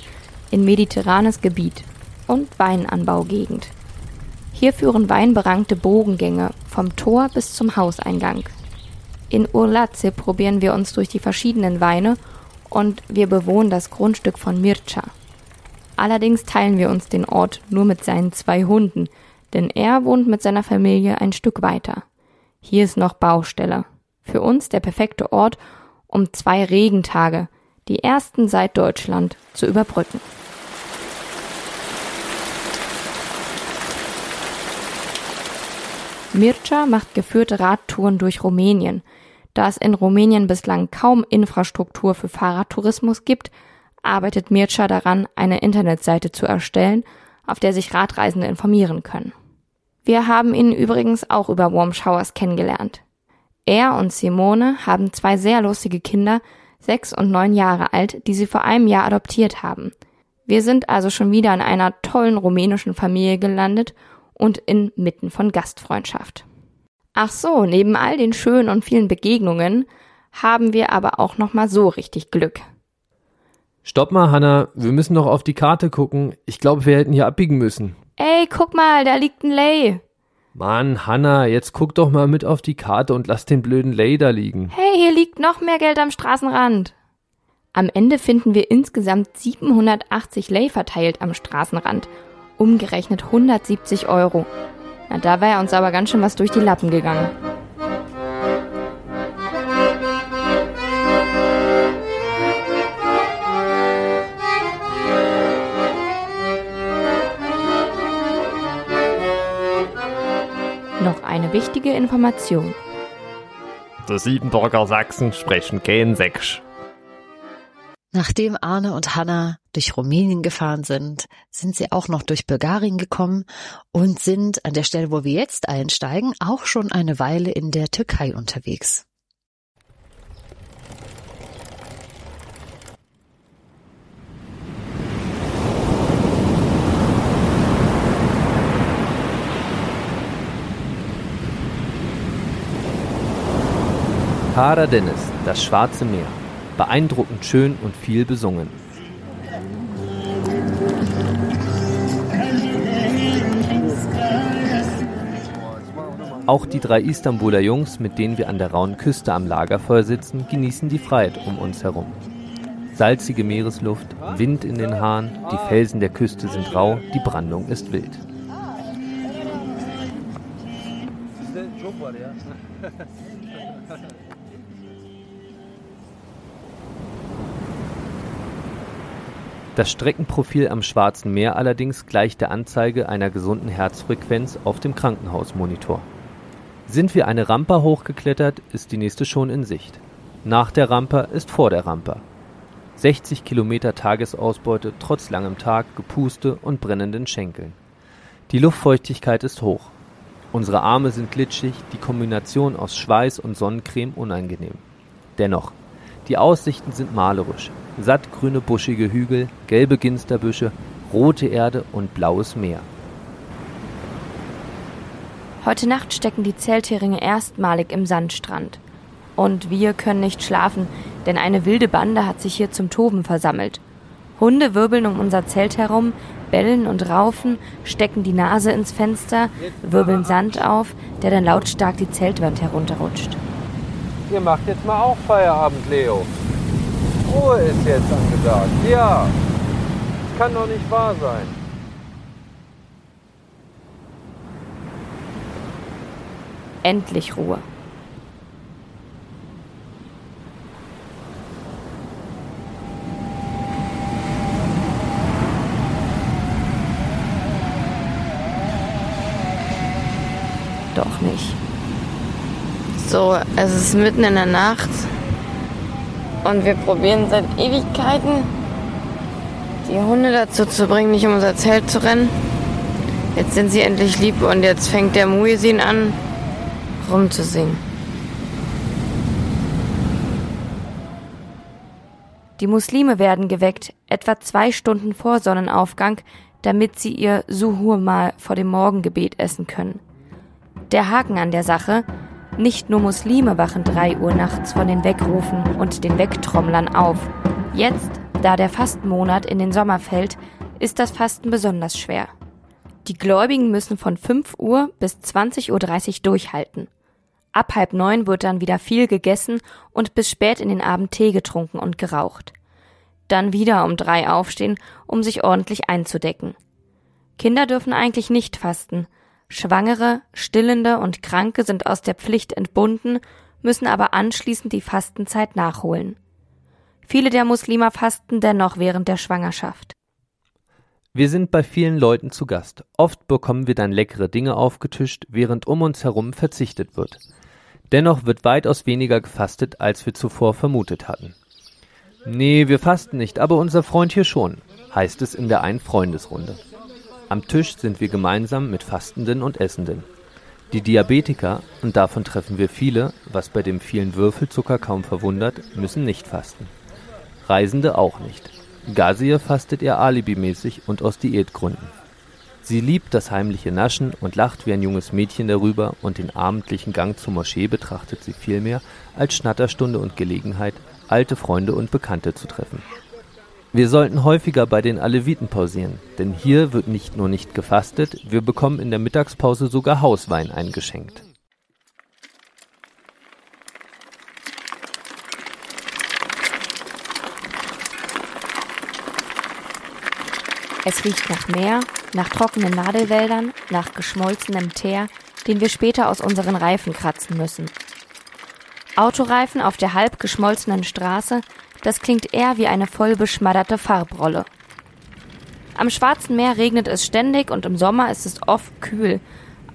B: in mediterranes Gebiet und Weinanbaugegend. Hier führen weinberankte Bogengänge vom Tor bis zum Hauseingang. In Urlaze probieren wir uns durch die verschiedenen Weine und wir bewohnen das Grundstück von Mircea. Allerdings teilen wir uns den Ort nur mit seinen zwei Hunden, denn er wohnt mit seiner Familie ein Stück weiter. Hier ist noch Baustelle. Für uns der perfekte Ort, um zwei Regentage, die ersten seit Deutschland, zu überbrücken. Mircea macht geführte Radtouren durch Rumänien. Da es in Rumänien bislang kaum Infrastruktur für Fahrradtourismus gibt, arbeitet Mircea daran, eine Internetseite zu erstellen, auf der sich Radreisende informieren können. Wir haben ihn übrigens auch über Warm Showers kennengelernt. Er und Simone haben zwei sehr lustige Kinder, sechs und neun Jahre alt, die sie vor einem Jahr adoptiert haben. Wir sind also schon wieder in einer tollen rumänischen Familie gelandet und inmitten von Gastfreundschaft. Ach so, neben all den schönen und vielen Begegnungen haben wir aber auch noch mal so richtig Glück.
C: Stopp mal, Hanna, wir müssen doch auf die Karte gucken. Ich glaube, wir hätten hier abbiegen müssen.
B: Ey, guck mal, da liegt ein Lay.
C: Mann, Hanna, jetzt guck doch mal mit auf die Karte und lass den blöden Lay da liegen.
B: Hey, hier liegt noch mehr Geld am Straßenrand. Am Ende finden wir insgesamt 780 Lay verteilt am Straßenrand. Umgerechnet 170 Euro. Na, da wäre uns aber ganz schön was durch die Lappen gegangen. Noch eine wichtige Information.
C: Die Siebenburger Sachsen sprechen kein Sächsisch.
A: Nachdem Arne und Hanna durch Rumänien gefahren sind, sind sie auch noch durch Bulgarien gekommen und sind an der Stelle, wo wir jetzt einsteigen, auch schon eine Weile in der Türkei unterwegs.
C: Dennis, das Schwarze Meer. Beeindruckend schön und viel besungen. Auch die drei Istanbuler Jungs, mit denen wir an der rauen Küste am Lagerfeuer sitzen, genießen die Freiheit um uns herum. Salzige Meeresluft, Wind in den Haaren, die Felsen der Küste sind rau, die Brandung ist wild. Das Streckenprofil am Schwarzen Meer allerdings gleicht der Anzeige einer gesunden Herzfrequenz auf dem Krankenhausmonitor. Sind wir eine Rampe hochgeklettert, ist die nächste schon in Sicht. Nach der Rampe ist vor der Rampe. 60 Kilometer Tagesausbeute trotz langem Tag, Gepuste und brennenden Schenkeln. Die Luftfeuchtigkeit ist hoch. Unsere Arme sind glitschig, die Kombination aus Schweiß und Sonnencreme unangenehm. Dennoch, die Aussichten sind malerisch. Sattgrüne buschige Hügel, gelbe Ginsterbüsche, rote Erde und blaues Meer.
B: Heute Nacht stecken die Zeltheringe erstmalig im Sandstrand. Und wir können nicht schlafen, denn eine wilde Bande hat sich hier zum Toben versammelt. Hunde wirbeln um unser Zelt herum, bellen und raufen, stecken die Nase ins Fenster, wirbeln Sand auf, der dann lautstark die Zeltwand herunterrutscht.
C: Ihr macht jetzt mal auch Feierabend, Leo. Ruhe ist jetzt angesagt. Ja, das kann doch nicht wahr sein.
B: Endlich Ruhe. Doch nicht.
G: So, es ist mitten in der Nacht und wir probieren seit Ewigkeiten die Hunde dazu zu bringen, nicht um unser Zelt zu rennen. Jetzt sind sie endlich lieb und jetzt fängt der Muesin an, rumzusingen.
B: Die Muslime werden geweckt, etwa zwei Stunden vor Sonnenaufgang, damit sie ihr Suhur mal vor dem Morgengebet essen können. Der Haken an der Sache, nicht nur Muslime wachen drei Uhr nachts von den Wegrufen und den Wegtrommlern auf. Jetzt, da der Fastenmonat in den Sommer fällt, ist das Fasten besonders schwer. Die Gläubigen müssen von 5 Uhr bis 20.30 Uhr durchhalten. Ab halb neun wird dann wieder viel gegessen und bis spät in den Abend Tee getrunken und geraucht. Dann wieder um drei aufstehen, um sich ordentlich einzudecken. Kinder dürfen eigentlich nicht fasten. Schwangere, Stillende und Kranke sind aus der Pflicht entbunden, müssen aber anschließend die Fastenzeit nachholen. Viele der Muslime fasten dennoch während der Schwangerschaft.
C: Wir sind bei vielen Leuten zu Gast. Oft bekommen wir dann leckere Dinge aufgetischt, während um uns herum verzichtet wird. Dennoch wird weitaus weniger gefastet, als wir zuvor vermutet hatten. Nee, wir fasten nicht, aber unser Freund hier schon, heißt es in der Ein-Freundesrunde. Am Tisch sind wir gemeinsam mit Fastenden und Essenden. Die Diabetiker, und davon treffen wir viele, was bei dem vielen Würfelzucker kaum verwundert, müssen nicht fasten. Reisende auch nicht. Gazir fastet eher alibimäßig und aus Diätgründen. Sie liebt das heimliche Naschen und lacht wie ein junges Mädchen darüber, und den abendlichen Gang zur Moschee betrachtet sie vielmehr als Schnatterstunde und Gelegenheit, alte Freunde und Bekannte zu treffen. Wir sollten häufiger bei den Aleviten pausieren, denn hier wird nicht nur nicht gefastet, wir bekommen in der Mittagspause sogar Hauswein eingeschenkt.
B: Es riecht nach Meer, nach trockenen Nadelwäldern, nach geschmolzenem Teer, den wir später aus unseren Reifen kratzen müssen. Autoreifen auf der halb geschmolzenen Straße, das klingt eher wie eine voll beschmatterte Farbrolle. Am Schwarzen Meer regnet es ständig und im Sommer ist es oft kühl,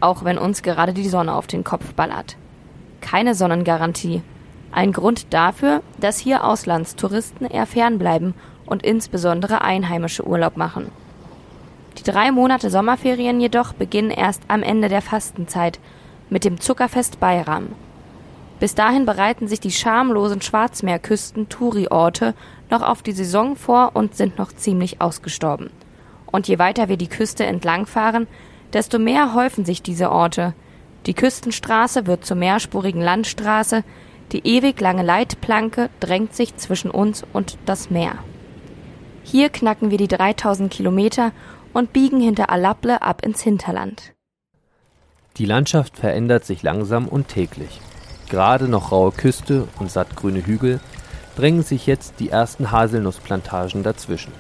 B: auch wenn uns gerade die Sonne auf den Kopf ballert. Keine Sonnengarantie. Ein Grund dafür, dass hier Auslandstouristen eher fernbleiben und insbesondere Einheimische Urlaub machen. Die drei Monate Sommerferien jedoch beginnen erst am Ende der Fastenzeit mit dem Zuckerfest Bayram. Bis dahin bereiten sich die schamlosen Schwarzmeerküsten Touri-Orte noch auf die Saison vor und sind noch ziemlich ausgestorben. Und je weiter wir die Küste entlangfahren, desto mehr häufen sich diese Orte. Die Küstenstraße wird zur mehrspurigen Landstraße, die ewig lange Leitplanke drängt sich zwischen uns und das Meer. Hier knacken wir die 3000 Kilometer und biegen hinter Alaple ab ins Hinterland.
C: Die Landschaft verändert sich langsam und täglich. Gerade noch raue Küste und sattgrüne Hügel drängen sich jetzt die ersten Haselnussplantagen dazwischen.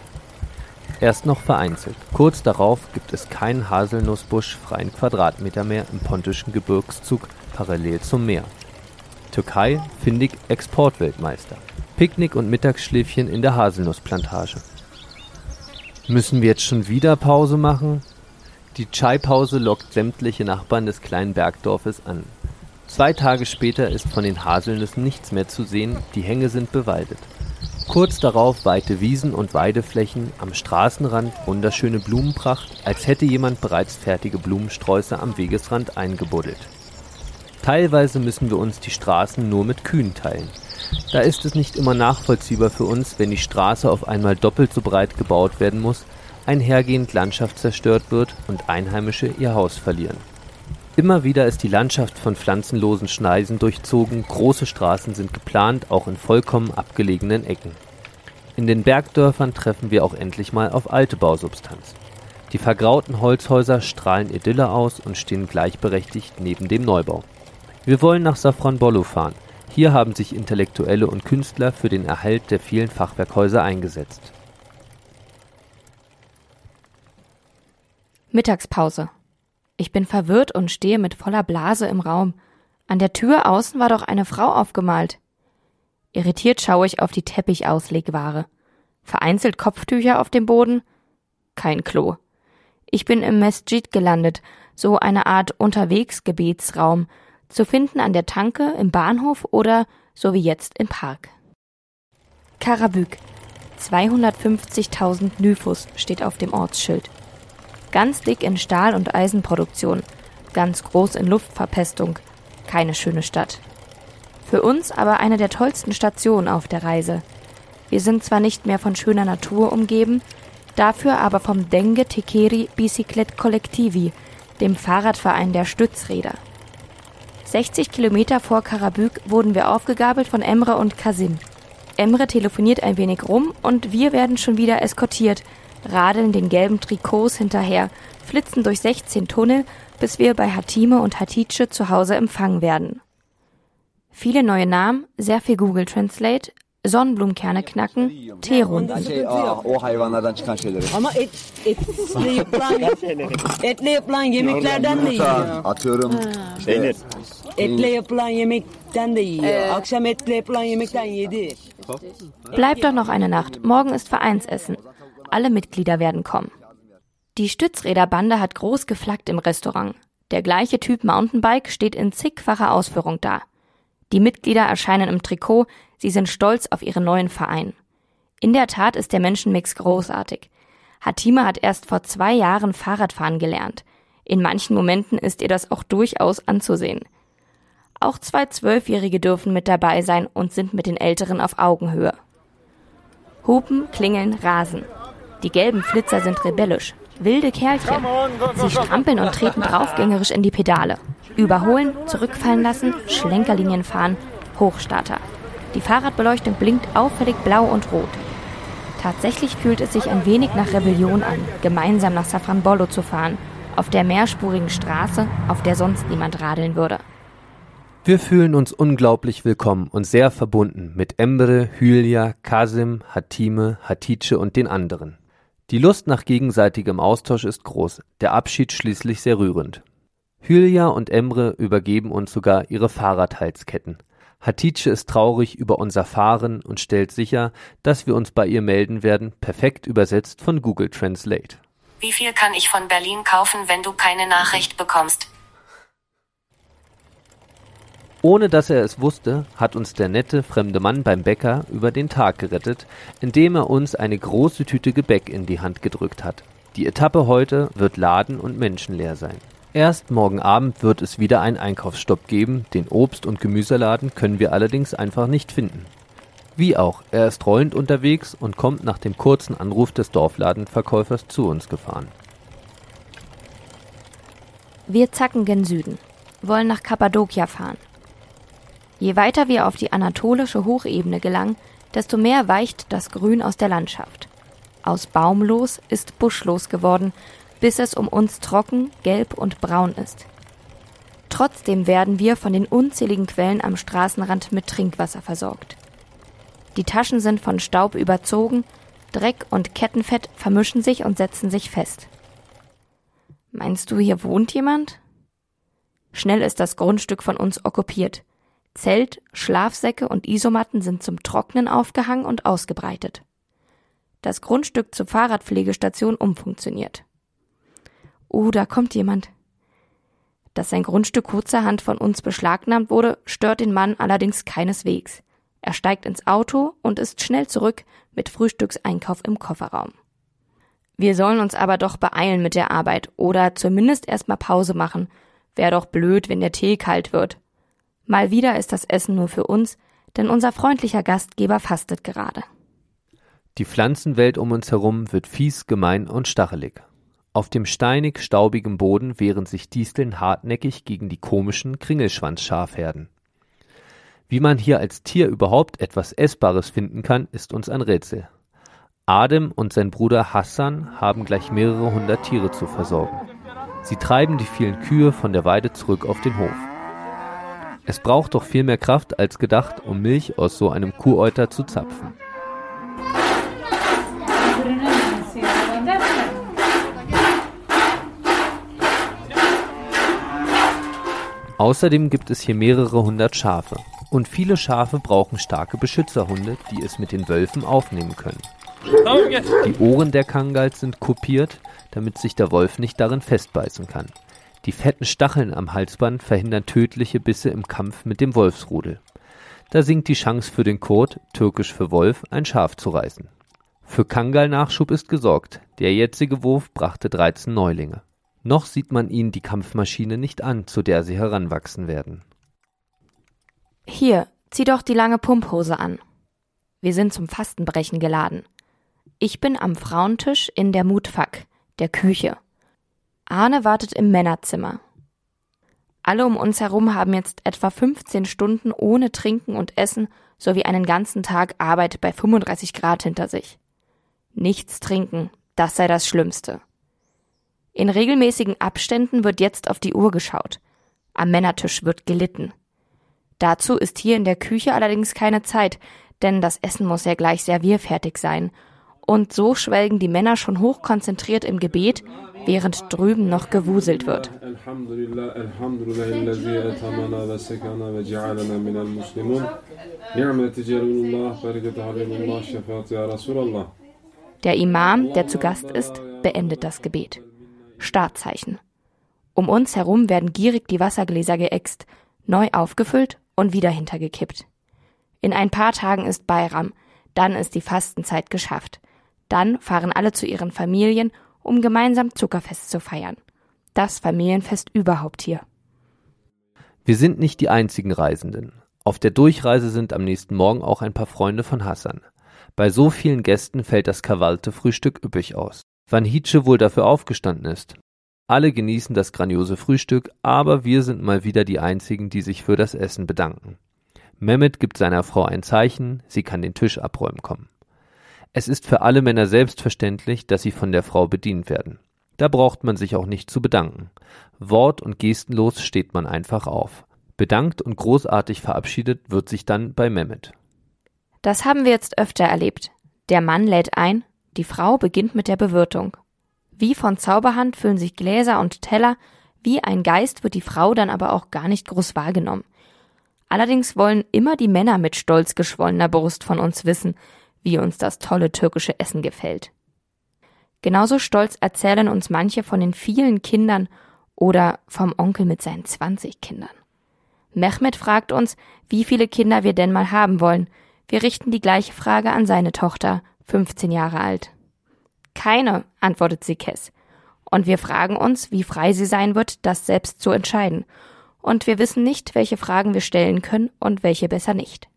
C: Erst noch vereinzelt. Kurz darauf gibt es keinen Haselnussbusch freien Quadratmeter mehr im pontischen Gebirgszug parallel zum Meer. Türkei findig Exportweltmeister. Picknick und Mittagsschläfchen in der Haselnussplantage. Müssen wir jetzt schon wieder Pause machen? Die Chai-Pause lockt sämtliche Nachbarn des kleinen Bergdorfes an. Zwei Tage später ist von den Haselnüssen nichts mehr zu sehen, die Hänge sind bewaldet. Kurz darauf weite Wiesen und Weideflächen, am Straßenrand wunderschöne Blumenpracht, als hätte jemand bereits fertige Blumensträuße am Wegesrand eingebuddelt. Teilweise müssen wir uns die Straßen nur mit Kühen teilen. Da ist es nicht immer nachvollziehbar für uns, wenn die Straße auf einmal doppelt so breit gebaut werden muss, einhergehend Landschaft zerstört wird und Einheimische ihr Haus verlieren. Immer wieder ist die Landschaft von pflanzenlosen Schneisen durchzogen, große Straßen sind geplant, auch in vollkommen abgelegenen Ecken. In den Bergdörfern treffen wir auch endlich mal auf alte Bausubstanz. Die vergrauten Holzhäuser strahlen Idylle aus und stehen gleichberechtigt neben dem Neubau. Wir wollen nach Safranbolu fahren. Hier haben sich Intellektuelle und Künstler für den Erhalt der vielen Fachwerkhäuser eingesetzt.
B: Mittagspause. Ich bin verwirrt und stehe mit voller Blase im Raum. An der Tür außen war doch eine Frau aufgemalt. Irritiert schaue ich auf die Teppichauslegware. Vereinzelt Kopftücher auf dem Boden? Kein Klo. Ich bin im Mesjid gelandet, so eine Art Unterwegsgebetsraum, zu finden an der Tanke, im Bahnhof oder, so wie jetzt, im Park. Karabük. 250.000 Nyphus steht auf dem Ortsschild. Ganz dick in Stahl- und Eisenproduktion, ganz groß in Luftverpestung. Keine schöne Stadt. Für uns aber eine der tollsten Stationen auf der Reise. Wir sind zwar nicht mehr von schöner Natur umgeben, dafür aber vom Denge Tekeri Biciclet Collectivi, dem Fahrradverein der Stützräder. 60 Kilometer vor Karabük wurden wir aufgegabelt von Emre und Kasim. Emre telefoniert ein wenig rum und wir werden schon wieder eskortiert, radeln den gelben Trikots hinterher, flitzen durch 16 Tunnel, bis wir bei Hatime und Hatice zu Hause empfangen werden. Viele neue Namen, sehr viel Google Translate, Sonnenblumenkerne knacken, Teerunden. Bleibt doch noch eine Nacht. Morgen ist Vereinsessen. Alle Mitglieder werden kommen. Die Stützräderbande hat groß geflaggt im Restaurant. Der gleiche Typ Mountainbike steht in zigfacher Ausführung da. Die Mitglieder erscheinen im Trikot, sie sind stolz auf ihren neuen Verein. In der Tat ist der Menschenmix großartig. Hatima hat erst vor zwei Jahren Fahrradfahren gelernt. In manchen Momenten ist ihr das auch durchaus anzusehen. Auch zwei Zwölfjährige dürfen mit dabei sein und sind mit den Älteren auf Augenhöhe. Hupen, klingeln, rasen. Die gelben Flitzer sind rebellisch. Wilde Kerlchen. Sie strampeln und treten draufgängerisch in die Pedale. Überholen, zurückfallen lassen, Schlenkerlinien fahren, Hochstarter. Die Fahrradbeleuchtung blinkt auffällig blau und rot. Tatsächlich fühlt es sich ein wenig nach Rebellion an, gemeinsam nach Safranbolo zu fahren, auf der mehrspurigen Straße, auf der sonst niemand radeln würde.
C: Wir fühlen uns unglaublich willkommen und sehr verbunden mit Emre, Hülya, Kasim, Hatime, Hatice und den anderen. Die Lust nach gegenseitigem Austausch ist groß, der Abschied schließlich sehr rührend. Hülya und Emre übergeben uns sogar ihre Fahrradhalsketten. Hatice ist traurig über unser Fahren und stellt sicher, dass wir uns bei ihr melden werden, perfekt übersetzt von Google Translate.
H: Wie viel kann ich von Berlin kaufen, wenn du keine Nachricht bekommst?
C: Ohne dass er es wusste, hat uns der nette fremde Mann beim Bäcker über den Tag gerettet, indem er uns eine große Tüte Gebäck in die Hand gedrückt hat. Die Etappe heute wird laden und menschenleer sein. Erst morgen Abend wird es wieder einen Einkaufsstopp geben, den Obst- und Gemüseladen können wir allerdings einfach nicht finden. Wie auch, er ist rollend unterwegs und kommt nach dem kurzen Anruf des Dorfladenverkäufers zu uns gefahren.
B: Wir zacken gen Süden, wollen nach Kappadokia fahren. Je weiter wir auf die anatolische Hochebene gelangen, desto mehr weicht das Grün aus der Landschaft. Aus baumlos ist buschlos geworden, bis es um uns trocken, gelb und braun ist. Trotzdem werden wir von den unzähligen Quellen am Straßenrand mit Trinkwasser versorgt. Die Taschen sind von Staub überzogen, Dreck und Kettenfett vermischen sich und setzen sich fest. Meinst du, hier wohnt jemand? Schnell ist das Grundstück von uns okkupiert. Zelt, Schlafsäcke und Isomatten sind zum Trocknen aufgehangen und ausgebreitet. Das Grundstück zur Fahrradpflegestation umfunktioniert. Oh, da kommt jemand. Dass sein Grundstück kurzerhand von uns beschlagnahmt wurde, stört den Mann allerdings keineswegs. Er steigt ins Auto und ist schnell zurück mit Frühstückseinkauf im Kofferraum. Wir sollen uns aber doch beeilen mit der Arbeit oder zumindest erstmal Pause machen. Wär doch blöd, wenn der Tee kalt wird. Mal wieder ist das Essen nur für uns, denn unser freundlicher Gastgeber fastet gerade.
C: Die Pflanzenwelt um uns herum wird fies, gemein und stachelig. Auf dem steinig staubigen Boden wehren sich Disteln hartnäckig gegen die komischen Kringelschwanzschafherden. Wie man hier als Tier überhaupt etwas Essbares finden kann, ist uns ein Rätsel. Adem und sein Bruder Hassan haben gleich mehrere hundert Tiere zu versorgen. Sie treiben die vielen Kühe von der Weide zurück auf den Hof. Es braucht doch viel mehr Kraft als gedacht, um Milch aus so einem Kuhäuter zu zapfen. Außerdem gibt es hier mehrere hundert Schafe. Und viele Schafe brauchen starke Beschützerhunde, die es mit den Wölfen aufnehmen können. Die Ohren der Kangals sind kopiert, damit sich der Wolf nicht darin festbeißen kann. Die fetten Stacheln am Halsband verhindern tödliche Bisse im Kampf mit dem Wolfsrudel. Da sinkt die Chance für den Kurt, türkisch für Wolf, ein Schaf zu reißen. Für Kangal-Nachschub ist gesorgt. Der jetzige Wurf brachte 13 Neulinge. Noch sieht man ihnen die Kampfmaschine nicht an, zu der sie heranwachsen werden.
B: Hier, zieh doch die lange Pumphose an. Wir sind zum Fastenbrechen geladen. Ich bin am Frauentisch in der Mutfak, der Küche. Arne wartet im Männerzimmer. Alle um uns herum haben jetzt etwa 15 Stunden ohne Trinken und Essen sowie einen ganzen Tag Arbeit bei 35 Grad hinter sich. Nichts trinken, das sei das Schlimmste. In regelmäßigen Abständen wird jetzt auf die Uhr geschaut. Am Männertisch wird gelitten. Dazu ist hier in der Küche allerdings keine Zeit, denn das Essen muss ja gleich servierfertig sein und so schwelgen die Männer schon hochkonzentriert im Gebet, während drüben noch gewuselt wird. Der Imam, der zu Gast ist, beendet das Gebet. Startzeichen. Um uns herum werden gierig die Wassergläser geäxt, neu aufgefüllt und wieder hintergekippt. In ein paar Tagen ist Bayram, dann ist die Fastenzeit geschafft. Dann fahren alle zu ihren Familien, um gemeinsam Zuckerfest zu feiern. Das Familienfest überhaupt hier.
C: Wir sind nicht die einzigen Reisenden. Auf der Durchreise sind am nächsten Morgen auch ein paar Freunde von Hassan. Bei so vielen Gästen fällt das Kavalte-Frühstück üppig aus. Wann Hietsche wohl dafür aufgestanden ist. Alle genießen das grandiose Frühstück, aber wir sind mal wieder die einzigen, die sich für das Essen bedanken. Mehmet gibt seiner Frau ein Zeichen, sie kann den Tisch abräumen kommen. Es ist für alle Männer selbstverständlich, dass sie von der Frau bedient werden. Da braucht man sich auch nicht zu bedanken. Wort- und gestenlos steht man einfach auf. Bedankt und großartig verabschiedet wird sich dann bei Mehmet.
B: Das haben wir jetzt öfter erlebt. Der Mann lädt ein, die Frau beginnt mit der Bewirtung. Wie von Zauberhand füllen sich Gläser und Teller, wie ein Geist wird die Frau dann aber auch gar nicht groß wahrgenommen. Allerdings wollen immer die Männer mit stolz geschwollener Brust von uns wissen, wie uns das tolle türkische Essen gefällt. Genauso stolz erzählen uns manche von den vielen Kindern oder vom Onkel mit seinen 20 Kindern. Mehmet fragt uns, wie viele Kinder wir denn mal haben wollen. Wir richten die gleiche Frage an seine Tochter, 15 Jahre alt. Keine, antwortet Sikes. Und wir fragen uns, wie frei sie sein wird, das selbst zu entscheiden. Und wir wissen nicht, welche Fragen wir stellen können und welche besser nicht.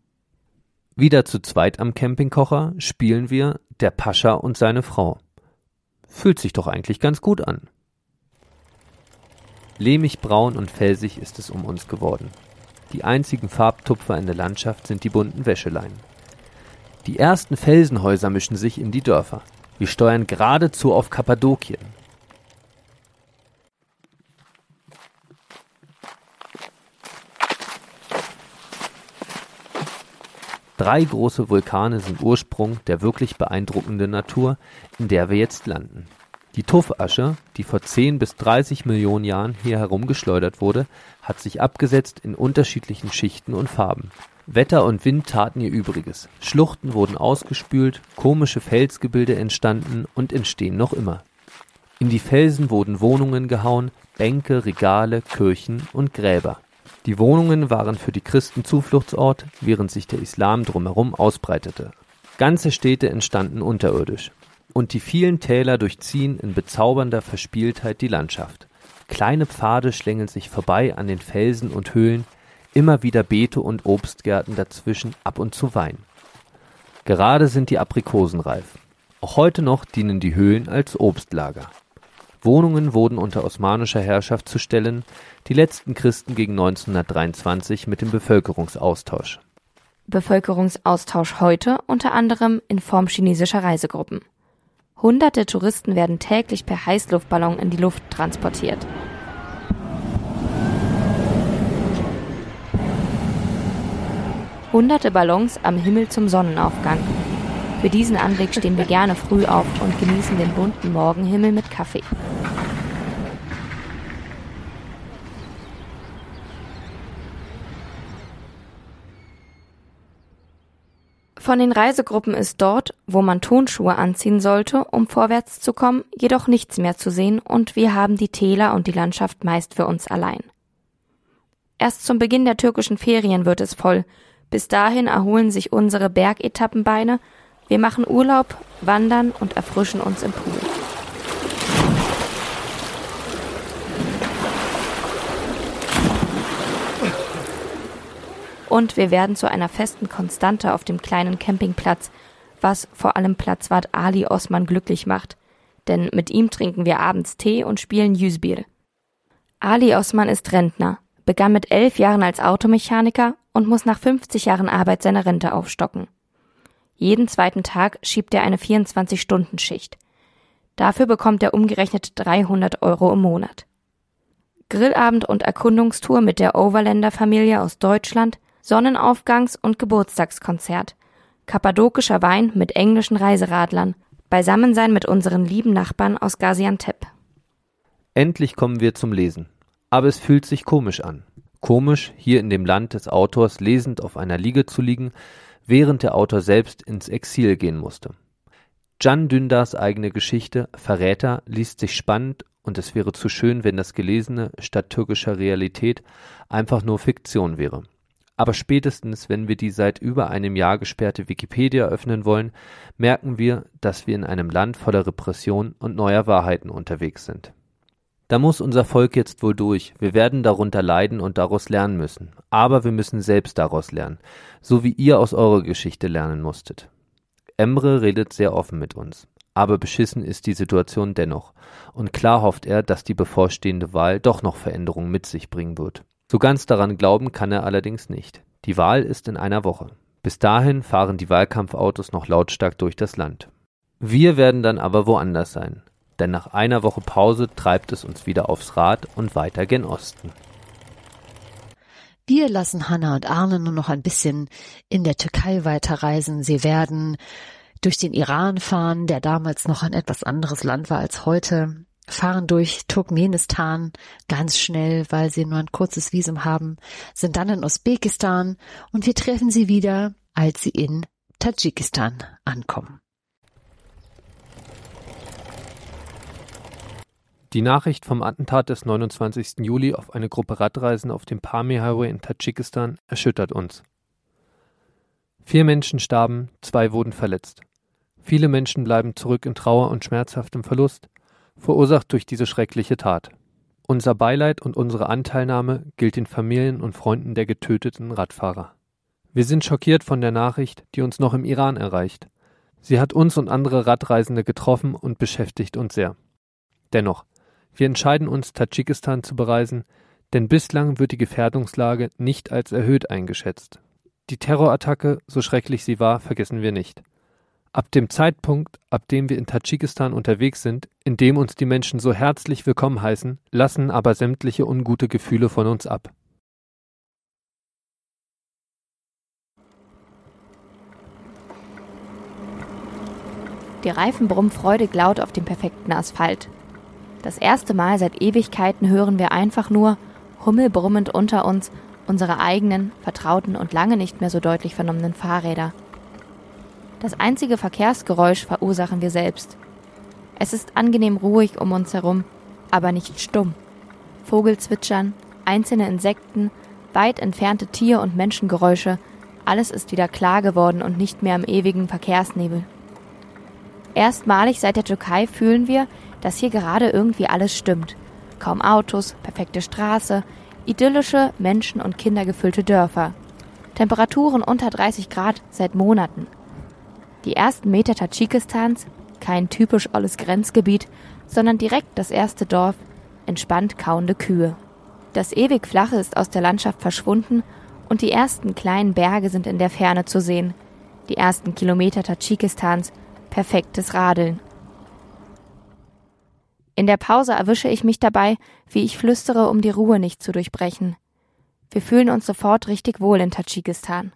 C: Wieder zu zweit am Campingkocher spielen wir Der Pascha und seine Frau. Fühlt sich doch eigentlich ganz gut an. Lehmig braun und felsig ist es um uns geworden. Die einzigen Farbtupfer in der Landschaft sind die bunten Wäscheleinen. Die ersten Felsenhäuser mischen sich in die Dörfer. Wir steuern geradezu auf Kappadokien. Drei große Vulkane sind Ursprung der wirklich beeindruckenden Natur, in der wir jetzt landen. Die Tuffasche, die vor 10 bis 30 Millionen Jahren hier herumgeschleudert wurde, hat sich abgesetzt in unterschiedlichen Schichten und Farben. Wetter und Wind taten ihr Übriges. Schluchten wurden ausgespült, komische Felsgebilde entstanden und entstehen noch immer. In die Felsen wurden Wohnungen gehauen, Bänke, Regale, Kirchen und Gräber. Die Wohnungen waren für die Christen Zufluchtsort, während sich der Islam drumherum ausbreitete. Ganze Städte entstanden unterirdisch und die vielen Täler durchziehen in bezaubernder Verspieltheit die Landschaft. Kleine Pfade schlängeln sich vorbei an den Felsen und Höhlen, immer wieder Beete und Obstgärten dazwischen, ab und zu Wein. Gerade sind die Aprikosen reif. Auch heute noch dienen die Höhlen als Obstlager. Wohnungen wurden unter osmanischer Herrschaft zu stellen, die letzten Christen gegen 1923 mit dem Bevölkerungsaustausch.
B: Bevölkerungsaustausch heute unter anderem in Form chinesischer Reisegruppen. Hunderte Touristen werden täglich per Heißluftballon in die Luft transportiert. Hunderte Ballons am Himmel zum Sonnenaufgang. Für diesen Anblick stehen wir gerne früh auf und genießen den bunten Morgenhimmel mit Kaffee. Von den Reisegruppen ist dort, wo man Tonschuhe anziehen sollte, um vorwärts zu kommen, jedoch nichts mehr zu sehen und wir haben die Täler und die Landschaft meist für uns allein. Erst zum Beginn der türkischen Ferien wird es voll. Bis dahin erholen sich unsere Bergetappenbeine. Wir machen Urlaub, wandern und erfrischen uns im Pool. und wir werden zu einer festen Konstante auf dem kleinen Campingplatz, was vor allem Platzwart Ali Osman glücklich macht, denn mit ihm trinken wir abends Tee und spielen Yüzbir. Ali Osman ist Rentner, begann mit elf Jahren als Automechaniker und muss nach 50 Jahren Arbeit seine Rente aufstocken. Jeden zweiten Tag schiebt er eine 24-Stunden-Schicht. Dafür bekommt er umgerechnet 300 Euro im Monat. Grillabend und Erkundungstour mit der Overländer-Familie aus Deutschland Sonnenaufgangs- und Geburtstagskonzert, kappadokischer Wein mit englischen Reiseradlern, Beisammensein mit unseren lieben Nachbarn aus Gaziantep.
C: Endlich kommen wir zum Lesen. Aber es fühlt sich komisch an. Komisch, hier in dem Land des Autors lesend auf einer Liege zu liegen, während der Autor selbst ins Exil gehen musste. Can Dündars eigene Geschichte Verräter liest sich spannend und es wäre zu schön, wenn das Gelesene statt türkischer Realität einfach nur Fiktion wäre. Aber spätestens, wenn wir die seit über einem Jahr gesperrte Wikipedia öffnen wollen, merken wir, dass wir in einem Land voller Repression und neuer Wahrheiten unterwegs sind. Da muss unser Volk jetzt wohl durch. Wir werden darunter leiden und daraus lernen müssen. Aber wir müssen selbst daraus lernen, so wie ihr aus eurer Geschichte lernen musstet. Emre redet sehr offen mit uns. Aber beschissen ist die Situation dennoch. Und klar hofft er, dass die bevorstehende Wahl doch noch Veränderungen mit sich bringen wird. So ganz daran glauben kann er allerdings nicht. Die Wahl ist in einer Woche. Bis dahin fahren die Wahlkampfautos noch lautstark durch das Land. Wir werden dann aber woanders sein, denn nach einer Woche Pause treibt es uns wieder aufs Rad und weiter gen Osten.
A: Wir lassen Hanna und Arne nur noch ein bisschen in der Türkei weiterreisen. Sie werden durch den Iran fahren, der damals noch ein etwas anderes Land war als heute fahren durch Turkmenistan ganz schnell, weil sie nur ein kurzes Visum haben, sind dann in Usbekistan und wir treffen sie wieder, als sie in Tadschikistan ankommen.
C: Die Nachricht vom Attentat des 29. Juli auf eine Gruppe Radreisende auf dem Pamir Highway in Tadschikistan erschüttert uns. Vier Menschen starben, zwei wurden verletzt. Viele Menschen bleiben zurück in Trauer und schmerzhaftem Verlust, verursacht durch diese schreckliche Tat. Unser Beileid und unsere Anteilnahme gilt den Familien und Freunden der getöteten Radfahrer. Wir sind schockiert von der Nachricht, die uns noch im Iran erreicht. Sie hat uns und andere Radreisende getroffen und beschäftigt uns sehr. Dennoch, wir entscheiden uns, Tadschikistan zu bereisen, denn bislang wird die Gefährdungslage nicht als erhöht eingeschätzt. Die Terrorattacke, so schrecklich sie war, vergessen wir nicht. Ab dem Zeitpunkt, ab dem wir in Tadschikistan unterwegs sind, in dem uns die Menschen so herzlich willkommen heißen, lassen aber sämtliche ungute Gefühle von uns ab.
B: Die Reifen brummen freudig laut auf dem perfekten Asphalt. Das erste Mal seit Ewigkeiten hören wir einfach nur, hummelbrummend unter uns, unsere eigenen, vertrauten und lange nicht mehr so deutlich vernommenen Fahrräder. Das einzige Verkehrsgeräusch verursachen wir selbst. Es ist angenehm ruhig um uns herum, aber nicht stumm. Vogelzwitschern, einzelne Insekten, weit entfernte Tier- und Menschengeräusche, alles ist wieder klar geworden und nicht mehr im ewigen Verkehrsnebel. Erstmalig seit der Türkei fühlen wir, dass hier gerade irgendwie alles stimmt. Kaum Autos, perfekte Straße, idyllische, menschen- und kindergefüllte Dörfer. Temperaturen unter 30 Grad seit Monaten. Die ersten Meter Tadschikistans, kein typisch olles Grenzgebiet, sondern direkt das erste Dorf, entspannt kauende Kühe. Das ewig Flache ist aus der Landschaft verschwunden und die ersten kleinen Berge sind in der Ferne zu sehen. Die ersten Kilometer Tadschikistans perfektes Radeln. In der Pause erwische ich mich dabei, wie ich flüstere, um die Ruhe nicht zu durchbrechen. Wir fühlen uns sofort richtig wohl in Tadschikistan.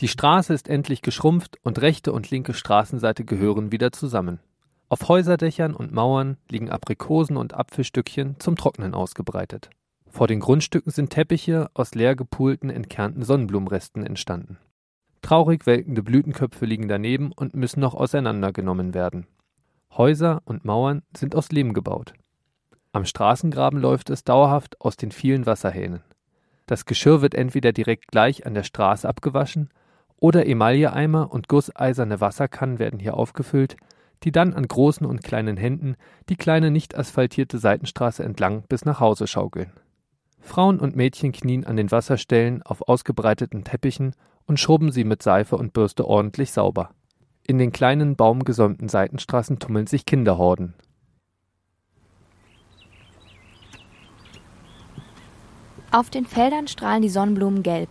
C: Die Straße ist endlich geschrumpft und rechte und linke Straßenseite gehören wieder zusammen. Auf Häuserdächern und Mauern liegen Aprikosen und Apfelstückchen zum Trocknen ausgebreitet. Vor den Grundstücken sind Teppiche aus leer gepulten, entkernten Sonnenblumenresten entstanden. Traurig welkende Blütenköpfe liegen daneben und müssen noch auseinandergenommen werden. Häuser und Mauern sind aus Lehm gebaut. Am Straßengraben läuft es dauerhaft aus den vielen Wasserhähnen. Das Geschirr wird entweder direkt gleich an der Straße abgewaschen oder Emailleeimer und gusseiserne Wasserkannen werden hier aufgefüllt, die dann an großen und kleinen Händen die kleine nicht asphaltierte Seitenstraße entlang bis nach Hause schaukeln. Frauen und Mädchen knien an den Wasserstellen auf ausgebreiteten Teppichen und schrubben sie mit Seife und Bürste ordentlich sauber. In den kleinen baumgesäumten Seitenstraßen tummeln sich Kinderhorden.
B: Auf den Feldern strahlen die Sonnenblumen gelb.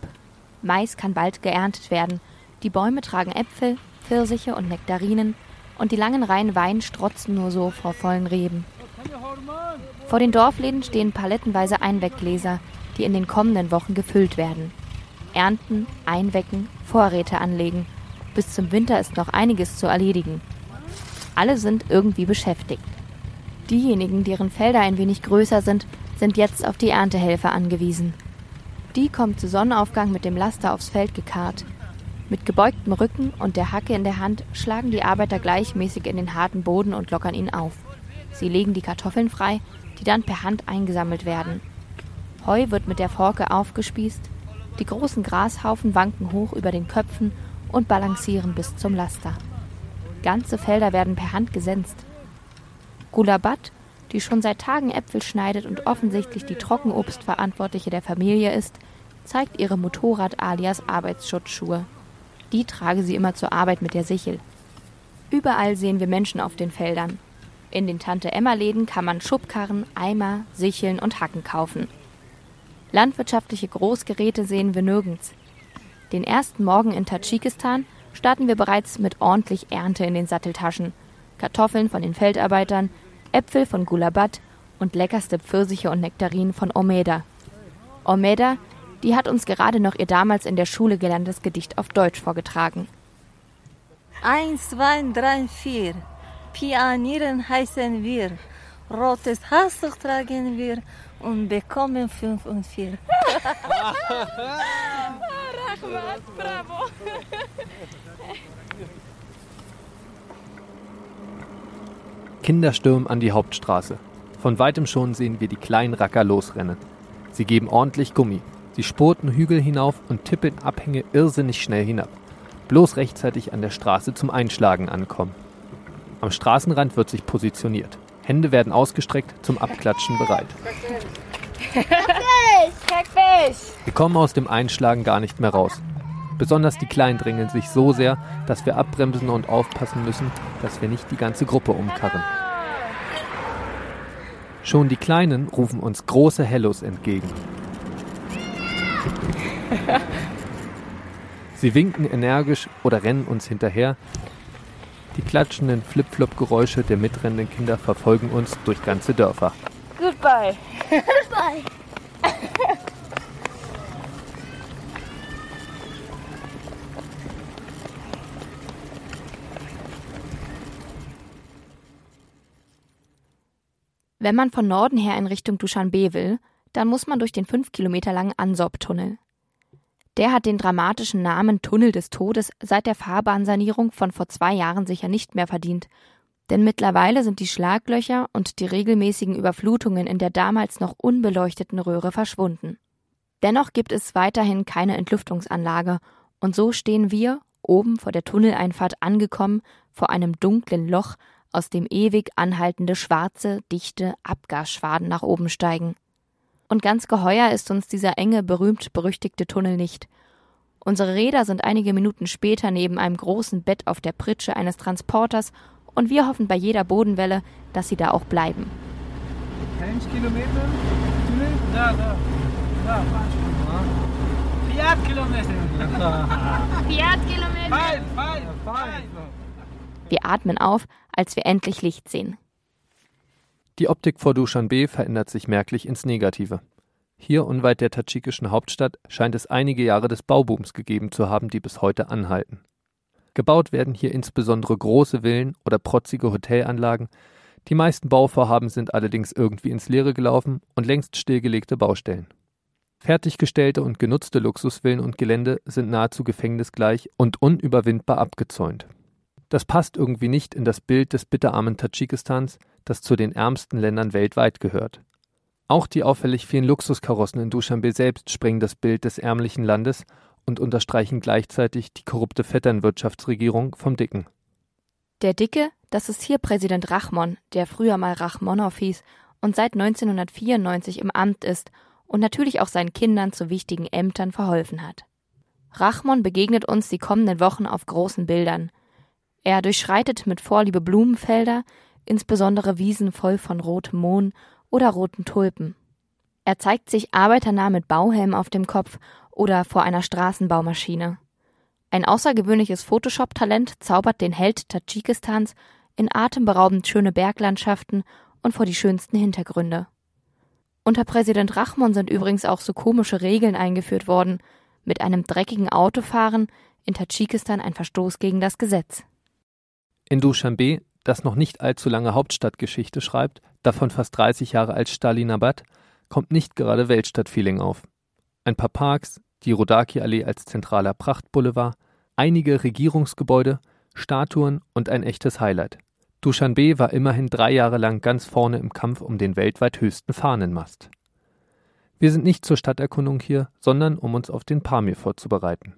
B: Mais kann bald geerntet werden. Die Bäume tragen Äpfel, Pfirsiche und Nektarinen und die langen Reihen Wein strotzen nur so vor vollen Reben. Vor den Dorfläden stehen palettenweise Einweggläser, die in den kommenden Wochen gefüllt werden. Ernten, einwecken, Vorräte anlegen. Bis zum Winter ist noch einiges zu erledigen. Alle sind irgendwie beschäftigt. Diejenigen, deren Felder ein wenig größer sind, sind jetzt auf die Erntehelfer angewiesen. Die kommen zu Sonnenaufgang mit dem Laster aufs Feld gekarrt. Mit gebeugtem Rücken und der Hacke in der Hand schlagen die Arbeiter gleichmäßig in den harten Boden und lockern ihn auf. Sie legen die Kartoffeln frei, die dann per Hand eingesammelt werden. Heu wird mit der Forke aufgespießt, die großen Grashaufen wanken hoch über den Köpfen und balancieren bis zum Laster. Ganze Felder werden per Hand gesenzt. Gulabat, die schon seit Tagen Äpfel schneidet und offensichtlich die Trockenobstverantwortliche der Familie ist, zeigt ihre Motorrad alias Arbeitsschutzschuhe. Die trage sie immer zur Arbeit mit der Sichel. Überall sehen wir Menschen auf den Feldern. In den Tante-Emma-Läden kann man Schubkarren, Eimer, Sicheln und Hacken kaufen. Landwirtschaftliche Großgeräte sehen wir nirgends. Den ersten Morgen in Tadschikistan starten wir bereits mit ordentlich Ernte in den Satteltaschen. Kartoffeln von den Feldarbeitern, Äpfel von Gulabat und leckerste Pfirsiche und Nektarinen von Omeda. Omeda, die hat uns gerade noch ihr damals in der Schule gelerntes Gedicht auf Deutsch vorgetragen.
I: Eins, zwei, drei, vier. Pianieren heißen wir. Rotes Halstuch tragen wir und bekommen fünf und vier.
B: Rahmat, [laughs] bravo.
C: Kinder stürmen an die Hauptstraße. Von weitem schon sehen wir die kleinen Racker losrennen. Sie geben ordentlich Gummi. Sie spurten Hügel hinauf und tippeln Abhänge irrsinnig schnell hinab. Bloß rechtzeitig an der Straße zum Einschlagen ankommen. Am Straßenrand wird sich positioniert. Hände werden ausgestreckt, zum Abklatschen bereit. Wir kommen aus dem Einschlagen gar nicht mehr raus. Besonders die Kleinen drängeln sich so sehr, dass wir abbremsen und aufpassen müssen, dass wir nicht die ganze Gruppe umkarren. Schon die Kleinen rufen uns große Hellos entgegen. Sie winken energisch oder rennen uns hinterher. Die klatschenden Flip-Flop-Geräusche der mitrennenden Kinder verfolgen uns durch ganze Dörfer.
G: Goodbye.
H: Goodbye.
B: Wenn man von Norden her in Richtung Duschanbe will, dann muss man durch den fünf Kilometer langen Ansop-Tunnel. Der hat den dramatischen Namen Tunnel des Todes seit der Fahrbahnsanierung von vor zwei Jahren sicher nicht mehr verdient. Denn mittlerweile sind die Schlaglöcher und die regelmäßigen Überflutungen in der damals noch unbeleuchteten Röhre verschwunden. Dennoch gibt es weiterhin keine Entlüftungsanlage, und so stehen wir, oben vor der Tunneleinfahrt angekommen, vor einem dunklen Loch, aus dem ewig anhaltende schwarze, dichte Abgasschwaden nach oben steigen. Und ganz geheuer ist uns dieser enge, berühmt-berüchtigte Tunnel nicht. Unsere Räder sind einige Minuten später neben einem großen Bett auf der Pritsche eines Transporters und wir hoffen bei jeder Bodenwelle, dass sie da auch bleiben.
J: 1 Kilometer? Tunnel? Da, da. Da, Fiat Kilometer. [laughs]
H: Fiat Kilometer.
J: Fein, fein, fein.
B: Wir atmen auf, als wir endlich Licht sehen.
C: Die Optik vor Duschanbe verändert sich merklich ins Negative. Hier unweit der tadschikischen Hauptstadt scheint es einige Jahre des Baubooms gegeben zu haben, die bis heute anhalten. Gebaut werden hier insbesondere große Villen oder protzige Hotelanlagen. Die meisten Bauvorhaben sind allerdings irgendwie ins Leere gelaufen und längst stillgelegte Baustellen. Fertiggestellte und genutzte Luxusvillen und Gelände sind nahezu gefängnisgleich und unüberwindbar abgezäunt. Das passt irgendwie nicht in das Bild des bitterarmen Tadschikistans, das zu den ärmsten Ländern weltweit gehört. Auch die auffällig vielen Luxuskarossen in Duschanbe selbst sprengen das Bild des ärmlichen Landes und unterstreichen gleichzeitig die korrupte Vetternwirtschaftsregierung vom Dicken.
B: Der Dicke, das ist hier Präsident Rachmon, der früher mal Rachmonow hieß und seit 1994 im Amt ist und natürlich auch seinen Kindern zu wichtigen Ämtern verholfen hat. Rachmon begegnet uns die kommenden Wochen auf großen Bildern. Er durchschreitet mit Vorliebe Blumenfelder, insbesondere Wiesen voll von rotem Mohn oder roten Tulpen. Er zeigt sich arbeiternah mit Bauhelm auf dem Kopf oder vor einer Straßenbaumaschine. Ein außergewöhnliches Photoshop-Talent zaubert den Held Tadschikistans in atemberaubend schöne Berglandschaften und vor die schönsten Hintergründe. Unter Präsident Rachmon sind übrigens auch so komische Regeln eingeführt worden, mit einem dreckigen Autofahren in Tadschikistan ein Verstoß gegen das Gesetz.
C: In Duschanbe das noch nicht allzu lange Hauptstadtgeschichte schreibt, davon fast 30 Jahre als Stalinabad, kommt nicht gerade Weltstadtfeeling auf. Ein paar Parks, die Rodaki-Allee als zentraler Prachtboulevard, einige Regierungsgebäude, Statuen und ein echtes Highlight. Dushanbe war immerhin drei Jahre lang ganz vorne im Kampf um den weltweit höchsten Fahnenmast. Wir sind nicht zur Stadterkundung hier, sondern um uns auf den Pamir vorzubereiten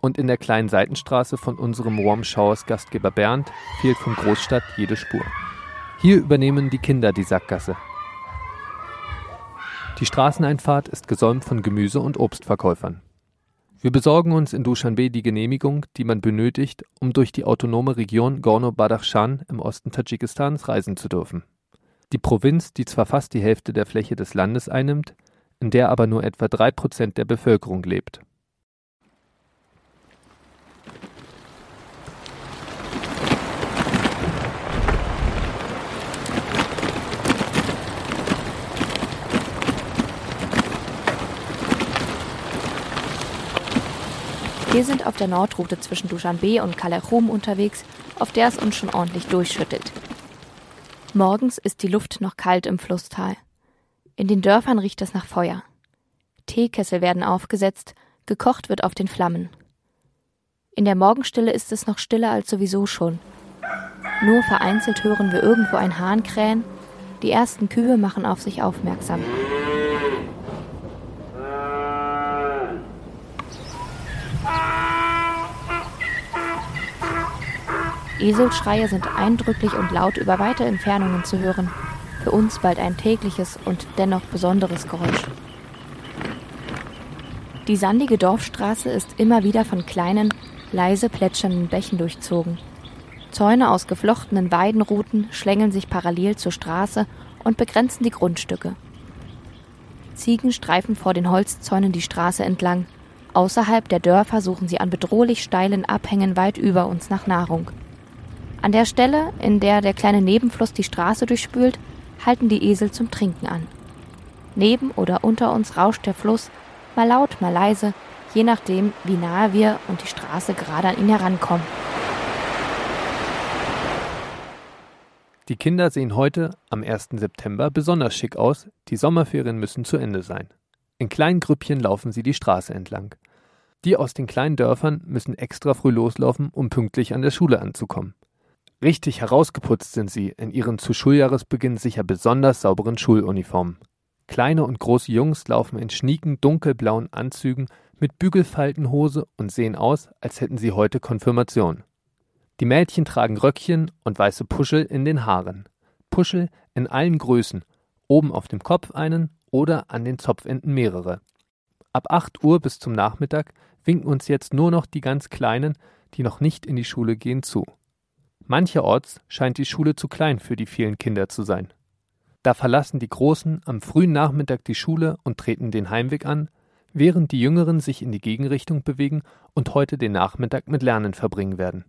C: und in der kleinen Seitenstraße von unserem Warm Showers Gastgeber Bernd fehlt von Großstadt jede Spur. Hier übernehmen die Kinder die Sackgasse. Die Straßeneinfahrt ist gesäumt von Gemüse- und Obstverkäufern. Wir besorgen uns in Dushanbe die Genehmigung, die man benötigt, um durch die autonome Region Gorno-Badakhshan im Osten Tadschikistans reisen zu dürfen. Die Provinz, die zwar fast die Hälfte der Fläche des Landes einnimmt, in der aber nur etwa drei Prozent der Bevölkerung lebt.
B: Wir sind auf der Nordroute zwischen Dushanbe und Kalerum unterwegs, auf der es uns schon ordentlich durchschüttelt. Morgens ist die Luft noch kalt im Flusstal. In den Dörfern riecht es nach Feuer. Teekessel werden aufgesetzt, gekocht wird auf den Flammen. In der Morgenstille ist es noch stiller als sowieso schon. Nur vereinzelt hören wir irgendwo ein Hahn krähen. Die ersten Kühe machen auf sich aufmerksam. Eselschreie sind eindrücklich und laut über weite Entfernungen zu hören. Für uns bald ein tägliches und dennoch besonderes Geräusch. Die sandige Dorfstraße ist immer wieder von kleinen, leise plätschernden Bächen durchzogen. Zäune aus geflochtenen Weidenruten schlängeln sich parallel zur Straße und begrenzen die Grundstücke. Ziegen streifen vor den Holzzäunen die Straße entlang. Außerhalb der Dörfer suchen sie an bedrohlich steilen Abhängen weit über uns nach Nahrung. An der Stelle, in der der kleine Nebenfluss die Straße durchspült, halten die Esel zum Trinken an. Neben oder unter uns rauscht der Fluss, mal laut, mal leise, je nachdem, wie nahe wir und die Straße gerade an ihn herankommen.
C: Die Kinder sehen heute, am 1. September, besonders schick aus, die Sommerferien müssen zu Ende sein. In kleinen Grüppchen laufen sie die Straße entlang. Die aus den kleinen Dörfern müssen extra früh loslaufen, um pünktlich an der Schule anzukommen. Richtig herausgeputzt sind sie in ihren zu Schuljahresbeginn sicher besonders sauberen Schuluniformen. Kleine und große Jungs laufen in schnieken dunkelblauen Anzügen mit Bügelfaltenhose und sehen aus, als hätten sie heute Konfirmation. Die Mädchen tragen Röckchen und weiße Puschel in den Haaren. Puschel in allen Größen, oben auf dem Kopf einen oder an den Zopfenden mehrere. Ab 8 Uhr bis zum Nachmittag winken uns jetzt nur noch die ganz Kleinen, die noch nicht in die Schule gehen, zu. Mancherorts scheint die Schule zu klein für die vielen Kinder zu sein. Da verlassen die Großen am frühen Nachmittag die Schule und treten den Heimweg an, während die Jüngeren sich in die Gegenrichtung bewegen und heute den Nachmittag mit Lernen verbringen werden.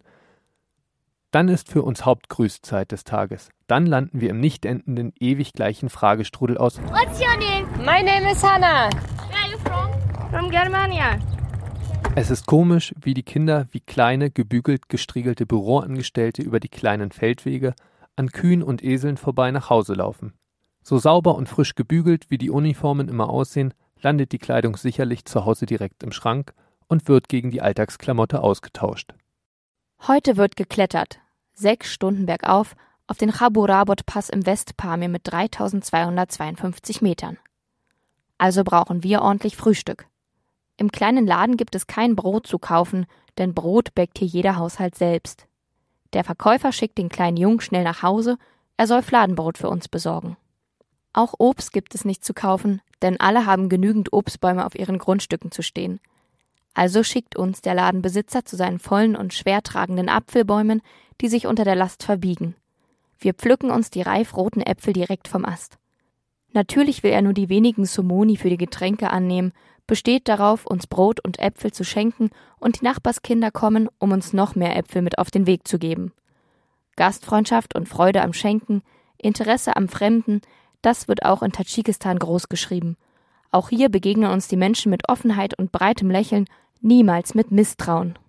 C: Dann ist für uns Hauptgrüßzeit des Tages. Dann landen wir im nicht endenden, ewig gleichen Fragestrudel aus.
H: What's your name?
G: My name is Hannah.
H: Where are you from?
I: From Germania.
C: Es ist komisch, wie die Kinder wie kleine, gebügelt gestriegelte Büroangestellte über die kleinen Feldwege an Kühen und Eseln vorbei nach Hause laufen. So sauber und frisch gebügelt, wie die Uniformen immer aussehen, landet die Kleidung sicherlich zu Hause direkt im Schrank und wird gegen die Alltagsklamotte ausgetauscht.
B: Heute wird geklettert. Sechs Stunden bergauf auf den Chaburabot-Pass im Westpamir mit 3252 Metern. Also brauchen wir ordentlich Frühstück. Im kleinen Laden gibt es kein Brot zu kaufen, denn Brot bäckt hier jeder Haushalt selbst. Der Verkäufer schickt den kleinen Jungen schnell nach Hause, er soll Fladenbrot für uns besorgen. Auch Obst gibt es nicht zu kaufen, denn alle haben genügend Obstbäume auf ihren Grundstücken zu stehen. Also schickt uns der Ladenbesitzer zu seinen vollen und schwer tragenden Apfelbäumen, die sich unter der Last verbiegen. Wir pflücken uns die reifroten Äpfel direkt vom Ast. Natürlich will er nur die wenigen Sumoni für die Getränke annehmen, besteht darauf, uns Brot und Äpfel zu schenken, und die Nachbarskinder kommen, um uns noch mehr Äpfel mit auf den Weg zu geben. Gastfreundschaft und Freude am Schenken, Interesse am Fremden, das wird auch in Tadschikistan großgeschrieben. Auch hier begegnen uns die Menschen mit Offenheit und breitem Lächeln, niemals mit Misstrauen.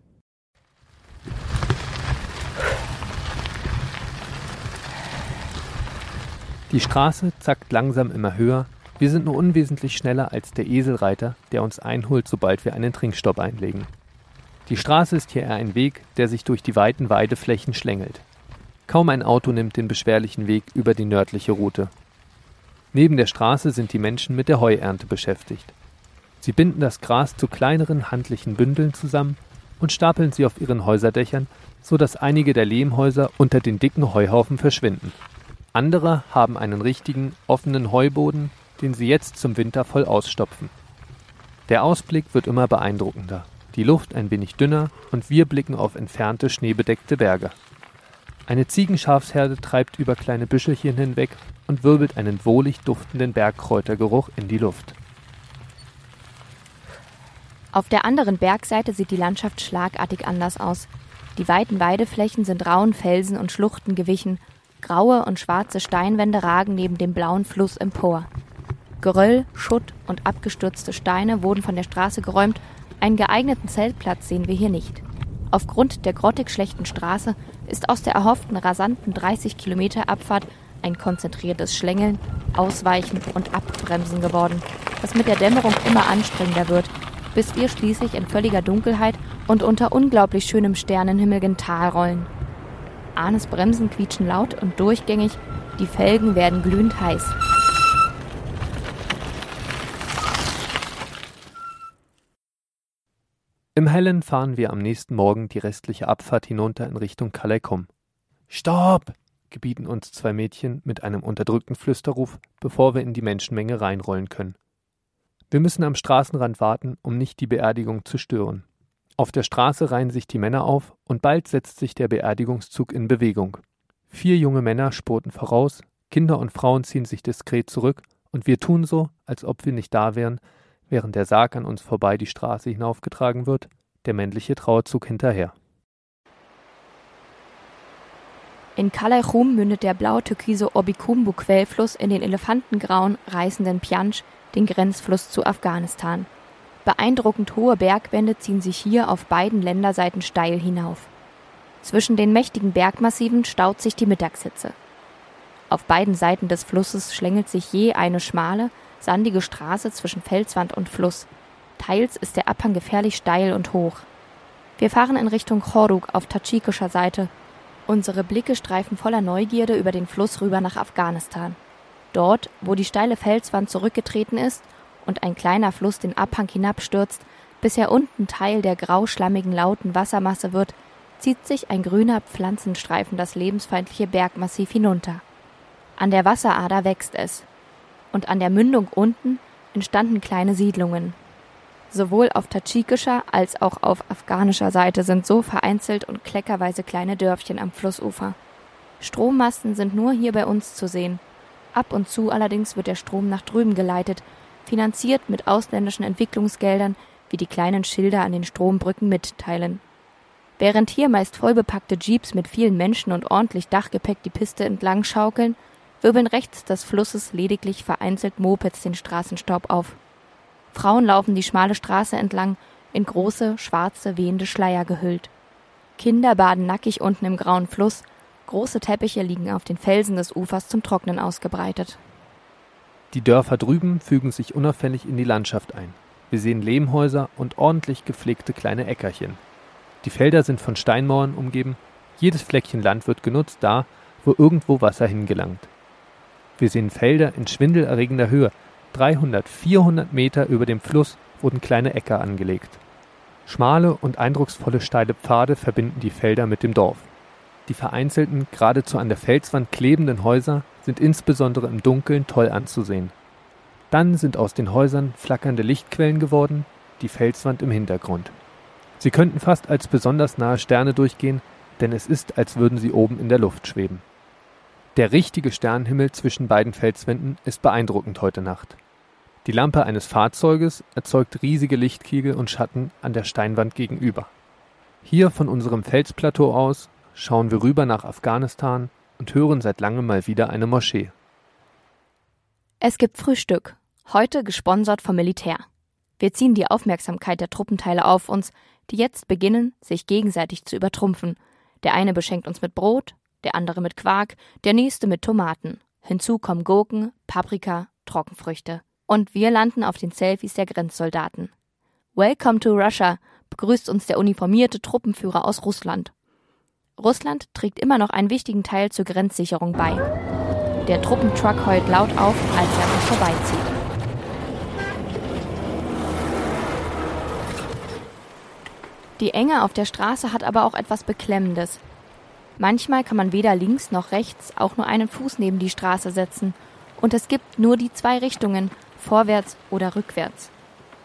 C: Die Straße zackt langsam immer höher, wir sind nur unwesentlich schneller als der Eselreiter, der uns einholt, sobald wir einen Trinkstopp einlegen. Die Straße ist hier eher ein Weg, der sich durch die weiten Weideflächen schlängelt. Kaum ein Auto nimmt den beschwerlichen Weg über die nördliche Route. Neben der Straße sind die Menschen mit der Heuernte beschäftigt. Sie binden das Gras zu kleineren handlichen Bündeln zusammen und stapeln sie auf ihren Häuserdächern, so dass einige der Lehmhäuser unter den dicken Heuhaufen verschwinden. Andere haben einen richtigen, offenen Heuboden, den sie jetzt zum Winter voll ausstopfen. Der Ausblick wird immer beeindruckender, die Luft ein wenig dünner und wir blicken auf entfernte schneebedeckte Berge. Eine Ziegenschafsherde treibt über kleine Büschelchen hinweg und wirbelt einen wohlig duftenden Bergkräutergeruch in die Luft.
B: Auf der anderen Bergseite sieht die Landschaft schlagartig anders aus. Die weiten Weideflächen sind rauen Felsen und Schluchten gewichen, graue und schwarze Steinwände ragen neben dem blauen Fluss empor. Geröll, Schutt und abgestürzte Steine wurden von der Straße geräumt, einen geeigneten Zeltplatz sehen wir hier nicht. Aufgrund der grottig schlechten Straße ist aus der erhofften rasanten 30 Kilometer Abfahrt ein konzentriertes Schlängeln, Ausweichen und Abbremsen geworden, das mit der Dämmerung immer anstrengender wird, bis wir schließlich in völliger Dunkelheit und unter unglaublich schönem Sternenhimmel gen Tal rollen. Arnes Bremsen quietschen laut und durchgängig, die Felgen werden glühend heiß.
C: Im Hellen fahren wir am nächsten Morgen die restliche Abfahrt hinunter in Richtung Kaleikum. Stopp! gebieten uns zwei Mädchen mit einem unterdrückten Flüsterruf, bevor wir in die Menschenmenge reinrollen können. Wir müssen am Straßenrand warten, um nicht die Beerdigung zu stören. Auf der Straße reihen sich die Männer auf und bald setzt sich der Beerdigungszug in Bewegung. Vier junge Männer spurten voraus, Kinder und Frauen ziehen sich diskret zurück und wir tun so, als ob wir nicht da wären, während der Sarg an uns vorbei die Straße hinaufgetragen wird, der männliche Trauerzug hinterher.
B: In Kalaichum mündet der blau-türkise Obikumbu-Quellfluss in den elefantengrauen, reißenden Piansch, den Grenzfluss zu Afghanistan. Beeindruckend hohe Bergwände ziehen sich hier auf beiden Länderseiten steil hinauf. Zwischen den mächtigen Bergmassiven staut sich die Mittagshitze. Auf beiden Seiten des Flusses schlängelt sich je eine schmale, sandige Straße zwischen Felswand und Fluss. Teils ist der Abhang gefährlich steil und hoch. Wir fahren in Richtung Choruk auf tadschikischer Seite. Unsere Blicke streifen voller Neugierde über den Fluss rüber nach Afghanistan. Dort, wo die steile Felswand zurückgetreten ist und ein kleiner Fluss den Abhang hinabstürzt, bis er unten Teil der grauschlammigen lauten Wassermasse wird, zieht sich ein grüner Pflanzenstreifen das lebensfeindliche Bergmassiv hinunter. An der Wasserader wächst es. Und an der Mündung unten entstanden kleine Siedlungen. Sowohl auf tadschikischer als auch auf afghanischer Seite sind so vereinzelt und kleckerweise kleine Dörfchen am Flussufer. Strommasten sind nur hier bei uns zu sehen, Ab und zu allerdings wird der Strom nach drüben geleitet, finanziert mit ausländischen Entwicklungsgeldern, wie die kleinen Schilder an den Strombrücken mitteilen. Während hier meist vollbepackte Jeeps mit vielen Menschen und ordentlich Dachgepäck die Piste entlang schaukeln, wirbeln rechts des Flusses lediglich vereinzelt Mopeds den Straßenstaub auf. Frauen laufen die schmale Straße entlang, in große, schwarze, wehende Schleier gehüllt. Kinder baden nackig unten im grauen Fluss, Große Teppiche liegen auf den Felsen des Ufers zum Trocknen ausgebreitet.
C: Die Dörfer drüben fügen sich unauffällig in die Landschaft ein. Wir sehen Lehmhäuser und ordentlich gepflegte kleine Äckerchen. Die Felder sind von Steinmauern umgeben. Jedes Fleckchen Land wird genutzt da, wo irgendwo Wasser hingelangt. Wir sehen Felder in schwindelerregender Höhe. 300, 400 Meter über dem Fluss wurden kleine Äcker angelegt. Schmale und eindrucksvolle steile Pfade verbinden die Felder mit dem Dorf. Die vereinzelten, geradezu an der Felswand klebenden Häuser sind insbesondere im Dunkeln toll anzusehen. Dann sind aus den Häusern flackernde Lichtquellen geworden, die Felswand im Hintergrund. Sie könnten fast als besonders nahe Sterne durchgehen, denn es ist, als würden sie oben in der Luft schweben. Der richtige Sternenhimmel zwischen beiden Felswänden ist beeindruckend heute Nacht. Die Lampe eines Fahrzeuges erzeugt riesige Lichtkegel und Schatten an der Steinwand gegenüber. Hier von unserem Felsplateau aus schauen wir rüber nach Afghanistan und hören seit langem mal wieder eine Moschee.
B: Es gibt Frühstück, heute gesponsert vom Militär. Wir ziehen die Aufmerksamkeit der Truppenteile auf uns, die jetzt beginnen, sich gegenseitig zu übertrumpfen. Der eine beschenkt uns mit Brot, der andere mit Quark, der nächste mit Tomaten. Hinzu kommen Gurken, Paprika, Trockenfrüchte. Und wir landen auf den Selfies der Grenzsoldaten. Welcome to Russia, begrüßt uns der uniformierte Truppenführer aus Russland. Russland trägt immer noch einen wichtigen Teil zur Grenzsicherung bei. Der Truppentruck heult laut auf, als er uns vorbeizieht. Die Enge auf der Straße hat aber auch etwas Beklemmendes. Manchmal kann man weder links noch rechts auch nur einen Fuß neben die Straße setzen. Und es gibt nur die zwei Richtungen, vorwärts oder rückwärts.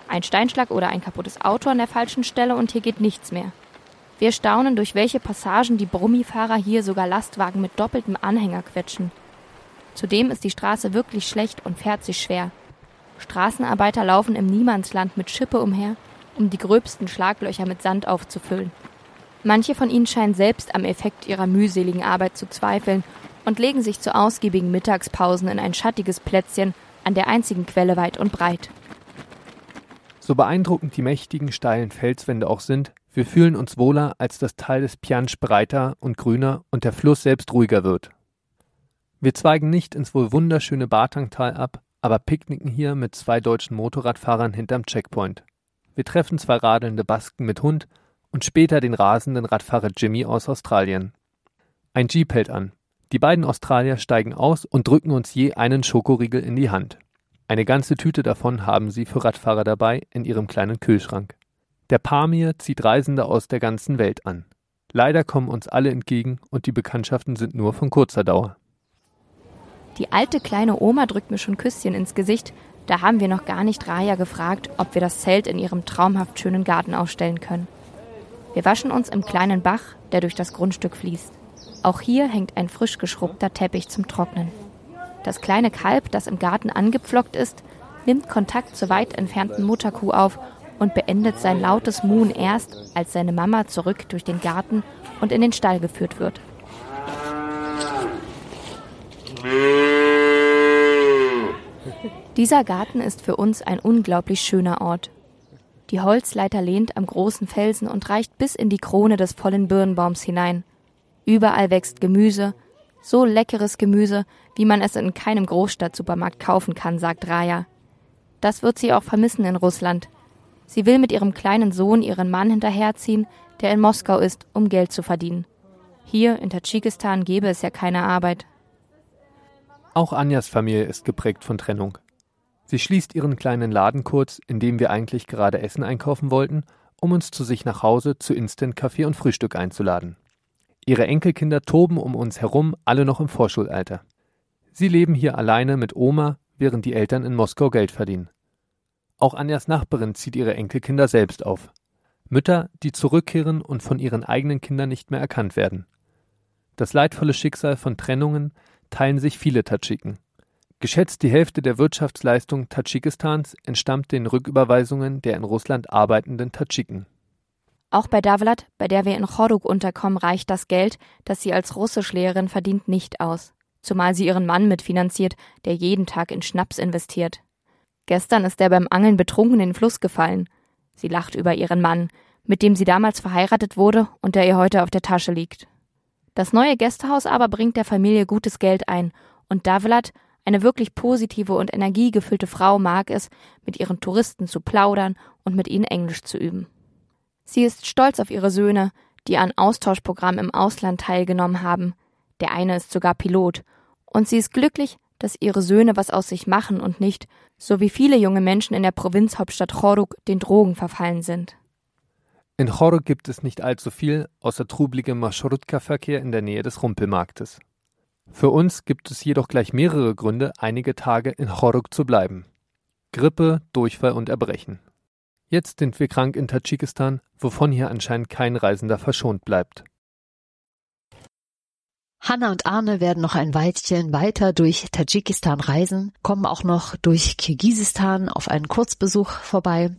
B: Ein Steinschlag oder ein kaputtes Auto an der falschen Stelle und hier geht nichts mehr. Wir staunen, durch welche Passagen die Brummifahrer hier sogar Lastwagen mit doppeltem Anhänger quetschen. Zudem ist die Straße wirklich schlecht und fährt sich schwer. Straßenarbeiter laufen im Niemandsland mit Schippe umher, um die gröbsten Schlaglöcher mit Sand aufzufüllen. Manche von ihnen scheinen selbst am Effekt ihrer mühseligen Arbeit zu zweifeln und legen sich zu ausgiebigen Mittagspausen in ein schattiges Plätzchen an der einzigen Quelle weit und breit.
C: So beeindruckend die mächtigen steilen Felswände auch sind, wir fühlen uns wohler, als das Tal des Piansch breiter und grüner und der Fluss selbst ruhiger wird. Wir zweigen nicht ins wohl wunderschöne Bartangtal ab, aber picknicken hier mit zwei deutschen Motorradfahrern hinterm Checkpoint. Wir treffen zwei radelnde Basken mit Hund und später den rasenden Radfahrer Jimmy aus Australien. Ein Jeep hält an. Die beiden Australier steigen aus und drücken uns je einen Schokoriegel in die Hand. Eine ganze Tüte davon haben sie für Radfahrer dabei in ihrem kleinen Kühlschrank. Der Pamir zieht Reisende aus der ganzen Welt an. Leider kommen uns alle entgegen und die Bekanntschaften sind nur von kurzer Dauer.
B: Die alte kleine Oma drückt mir schon Küsschen ins Gesicht. Da haben wir noch gar nicht Raya gefragt, ob wir das Zelt in ihrem traumhaft schönen Garten aufstellen können. Wir waschen uns im kleinen Bach, der durch das Grundstück fließt. Auch hier hängt ein frisch geschrubbter Teppich zum Trocknen. Das kleine Kalb, das im Garten angepflockt ist, nimmt Kontakt zur weit entfernten Mutterkuh auf und beendet sein lautes Muhen erst, als seine Mama zurück durch den Garten und in den Stall geführt wird. Dieser Garten ist für uns ein unglaublich schöner Ort. Die Holzleiter lehnt am großen Felsen und reicht bis in die Krone des vollen Birnbaums hinein. Überall wächst Gemüse, so leckeres Gemüse, wie man es in keinem Großstadtsupermarkt kaufen kann, sagt Raja. Das wird sie auch vermissen in Russland. Sie will mit ihrem kleinen Sohn ihren Mann hinterherziehen, der in Moskau ist, um Geld zu verdienen. Hier in Tadschikistan gäbe es ja keine Arbeit.
C: Auch Anjas Familie ist geprägt von Trennung. Sie schließt ihren kleinen Laden kurz, in dem wir eigentlich gerade Essen einkaufen wollten, um uns zu sich nach Hause zu Instant-Kaffee und Frühstück einzuladen. Ihre Enkelkinder toben um uns herum, alle noch im Vorschulalter. Sie leben hier alleine mit Oma, während die Eltern in Moskau Geld verdienen. Auch Anjas Nachbarin zieht ihre Enkelkinder selbst auf. Mütter, die zurückkehren und von ihren eigenen Kindern nicht mehr erkannt werden. Das leidvolle Schicksal von Trennungen teilen sich viele Tadschiken. Geschätzt die Hälfte der Wirtschaftsleistung Tadschikistans entstammt den Rücküberweisungen der in Russland arbeitenden Tadschiken.
B: Auch bei Davlat, bei der wir in Choruk unterkommen, reicht das Geld, das sie als Russischlehrerin verdient, nicht aus. Zumal sie ihren Mann mitfinanziert, der jeden Tag in Schnaps investiert. Gestern ist er beim Angeln betrunken in den Fluss gefallen. Sie lacht über ihren Mann, mit dem sie damals verheiratet wurde und der ihr heute auf der Tasche liegt. Das neue Gästehaus aber bringt der Familie gutes Geld ein und Davlat, eine wirklich positive und energiegefüllte Frau, mag es, mit ihren Touristen zu plaudern und mit ihnen Englisch zu üben. Sie ist stolz auf ihre Söhne, die an Austauschprogrammen im Ausland teilgenommen haben. Der eine ist sogar Pilot. Und sie ist glücklich, dass ihre Söhne was aus sich machen und nicht, so wie viele junge Menschen in der Provinzhauptstadt Choruk, den Drogen verfallen sind.
C: In Choruk gibt es nicht allzu viel, außer trubligem Marschrutka-Verkehr in der Nähe des Rumpelmarktes. Für uns gibt es jedoch gleich mehrere Gründe, einige Tage in Choruk zu bleiben. Grippe, Durchfall und Erbrechen. Jetzt sind wir krank in Tadschikistan, wovon hier anscheinend kein Reisender verschont bleibt.
A: Hanna und Arne werden noch ein Weilchen weiter durch Tadschikistan reisen, kommen auch noch durch Kirgisistan auf einen Kurzbesuch vorbei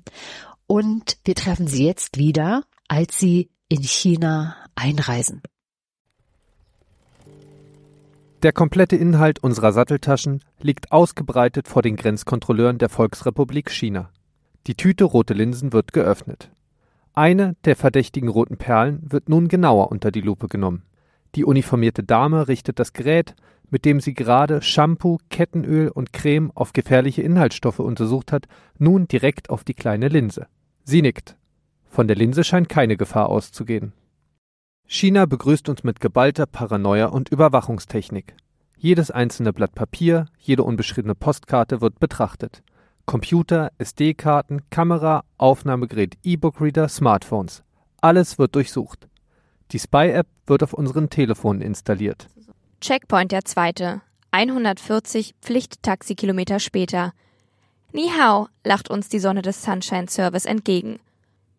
A: und wir treffen sie jetzt wieder, als sie in China einreisen.
C: Der komplette Inhalt unserer Satteltaschen liegt ausgebreitet vor den Grenzkontrolleuren der Volksrepublik China. Die Tüte rote Linsen wird geöffnet. Eine der verdächtigen roten Perlen wird nun genauer unter die Lupe genommen. Die uniformierte Dame richtet das Gerät, mit dem sie gerade Shampoo, Kettenöl und Creme auf gefährliche Inhaltsstoffe untersucht hat, nun direkt auf die kleine Linse. Sie nickt. Von der Linse scheint keine Gefahr auszugehen. China begrüßt uns mit geballter Paranoia und Überwachungstechnik. Jedes einzelne Blatt Papier, jede unbeschriebene Postkarte wird betrachtet. Computer, SD-Karten, Kamera, Aufnahmegerät, E-Book-Reader, Smartphones. Alles wird durchsucht. Die Spy-App wird auf unseren Telefonen installiert.
B: Checkpoint der zweite. 140 Pflichttaxikilometer später. Ni hao, lacht uns die Sonne des Sunshine Service entgegen.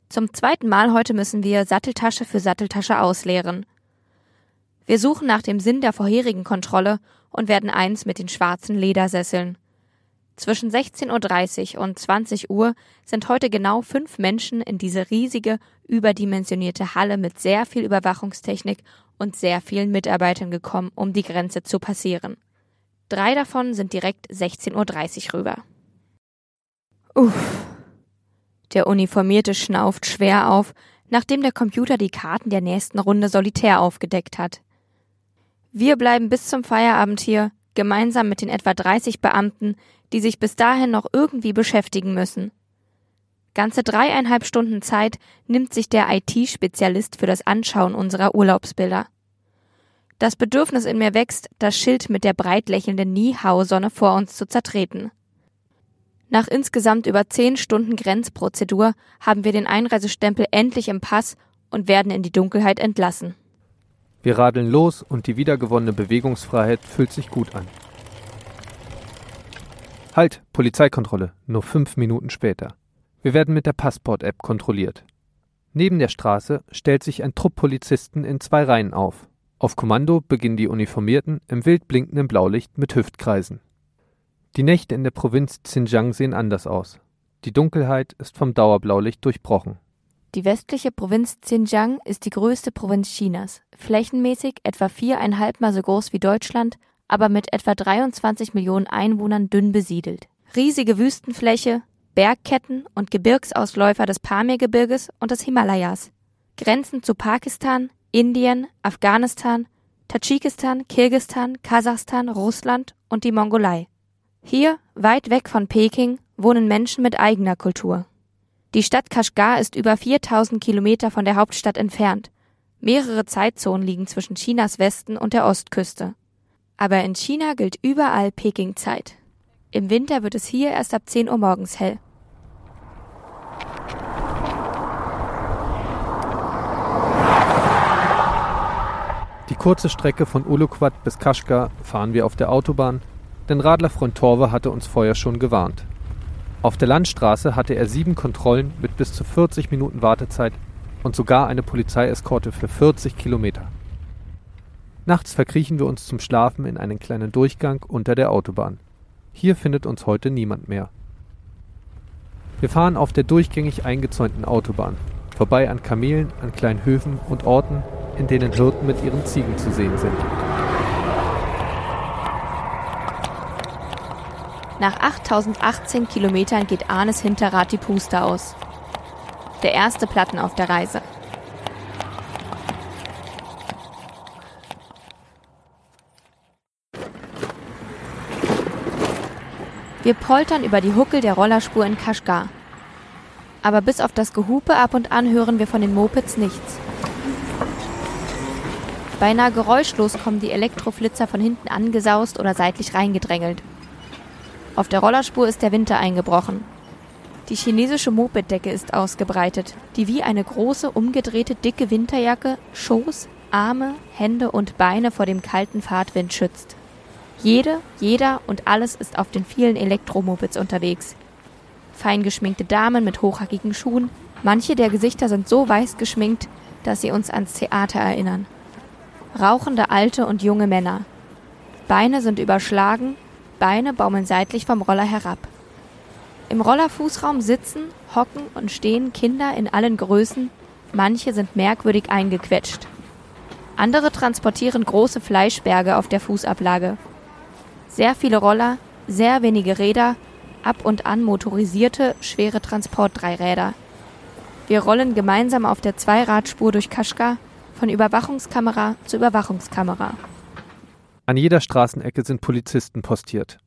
B: Zum zweiten Mal heute müssen wir Satteltasche für Satteltasche ausleeren. Wir suchen nach dem Sinn der vorherigen Kontrolle und werden eins mit den schwarzen Ledersesseln. Zwischen 16.30 Uhr und 20 Uhr sind heute genau fünf Menschen in diese riesige, überdimensionierte Halle mit sehr viel Überwachungstechnik und sehr vielen Mitarbeitern gekommen, um die Grenze zu passieren. Drei davon sind direkt 16.30 Uhr rüber. Uff. Der Uniformierte schnauft schwer auf, nachdem der Computer die Karten der nächsten Runde solitär aufgedeckt hat. Wir bleiben bis zum Feierabend hier, gemeinsam mit den etwa 30 Beamten, die sich bis dahin noch irgendwie beschäftigen müssen. Ganze dreieinhalb Stunden Zeit nimmt sich der IT-Spezialist für das Anschauen unserer Urlaubsbilder. Das Bedürfnis in mir wächst, das Schild mit der breit lächelnden Nihau-Sonne vor uns zu zertreten. Nach insgesamt über zehn Stunden Grenzprozedur haben wir den Einreisestempel endlich im Pass und werden in die Dunkelheit entlassen.
C: Wir radeln los und die wiedergewonnene Bewegungsfreiheit fühlt sich gut an. Halt, Polizeikontrolle, nur fünf Minuten später. Wir werden mit der Passport-App kontrolliert. Neben der Straße stellt sich ein Trupp Polizisten in zwei Reihen auf. Auf Kommando beginnen die Uniformierten im wild blinkenden Blaulicht mit Hüftkreisen. Die Nächte in der Provinz Xinjiang sehen anders aus. Die Dunkelheit ist vom Dauerblaulicht durchbrochen.
B: Die westliche Provinz Xinjiang ist die größte Provinz Chinas, flächenmäßig etwa viereinhalb Mal so groß wie Deutschland, aber mit etwa 23 Millionen Einwohnern dünn besiedelt. Riesige Wüstenfläche, Bergketten und Gebirgsausläufer des Pamirgebirges und des Himalayas. Grenzen zu Pakistan, Indien, Afghanistan, Tadschikistan, Kirgistan, Kasachstan, Russland und die Mongolei. Hier, weit weg von Peking, wohnen Menschen mit eigener Kultur. Die Stadt Kashgar ist über 4000 Kilometer von der Hauptstadt entfernt. Mehrere Zeitzonen liegen zwischen Chinas Westen und der Ostküste. Aber in China gilt überall Peking-Zeit. Im Winter wird es hier erst ab 10 Uhr morgens hell.
C: Die kurze Strecke von Ulukwat bis Kashgar fahren wir auf der Autobahn, denn Radlerfreund Torve hatte uns vorher schon gewarnt. Auf der Landstraße hatte er sieben Kontrollen mit bis zu 40 Minuten Wartezeit und sogar eine Polizeieskorte für 40 Kilometer. Nachts verkriechen wir uns zum Schlafen in einen kleinen Durchgang unter der Autobahn. Hier findet uns heute niemand mehr. Wir fahren auf der durchgängig eingezäunten Autobahn, vorbei an Kamelen, an kleinen Höfen und Orten, in denen Hirten mit ihren Ziegen zu sehen sind.
B: Nach 8018 Kilometern geht Arnes Hinterrad die Puste aus. Der erste Platten auf der Reise. Wir poltern über die Huckel der Rollerspur in Kashgar. Aber bis auf das Gehupe ab und an hören wir von den Mopeds nichts. Beinahe geräuschlos kommen die Elektroflitzer von hinten angesaust oder seitlich reingedrängelt. Auf der Rollerspur ist der Winter eingebrochen. Die chinesische Mopeddecke ist ausgebreitet, die wie eine große umgedrehte dicke Winterjacke Schoß, Arme, Hände und Beine vor dem kalten Fahrtwind schützt. Jede, jeder und alles ist auf den vielen Elektromopeds unterwegs. Fein geschminkte Damen mit hochhackigen Schuhen, manche der Gesichter sind so weiß geschminkt, dass sie uns ans Theater erinnern. Rauchende alte und junge Männer. Beine sind überschlagen, Beine baumeln seitlich vom Roller herab. Im Rollerfußraum sitzen, hocken und stehen Kinder in allen Größen, manche sind merkwürdig eingequetscht. Andere transportieren große Fleischberge auf der Fußablage. Sehr viele Roller, sehr wenige Räder, ab und an motorisierte, schwere Transportdreiräder. Wir rollen gemeinsam auf der Zweiradspur durch Kaschka, von Überwachungskamera zu Überwachungskamera.
C: An jeder Straßenecke sind Polizisten postiert.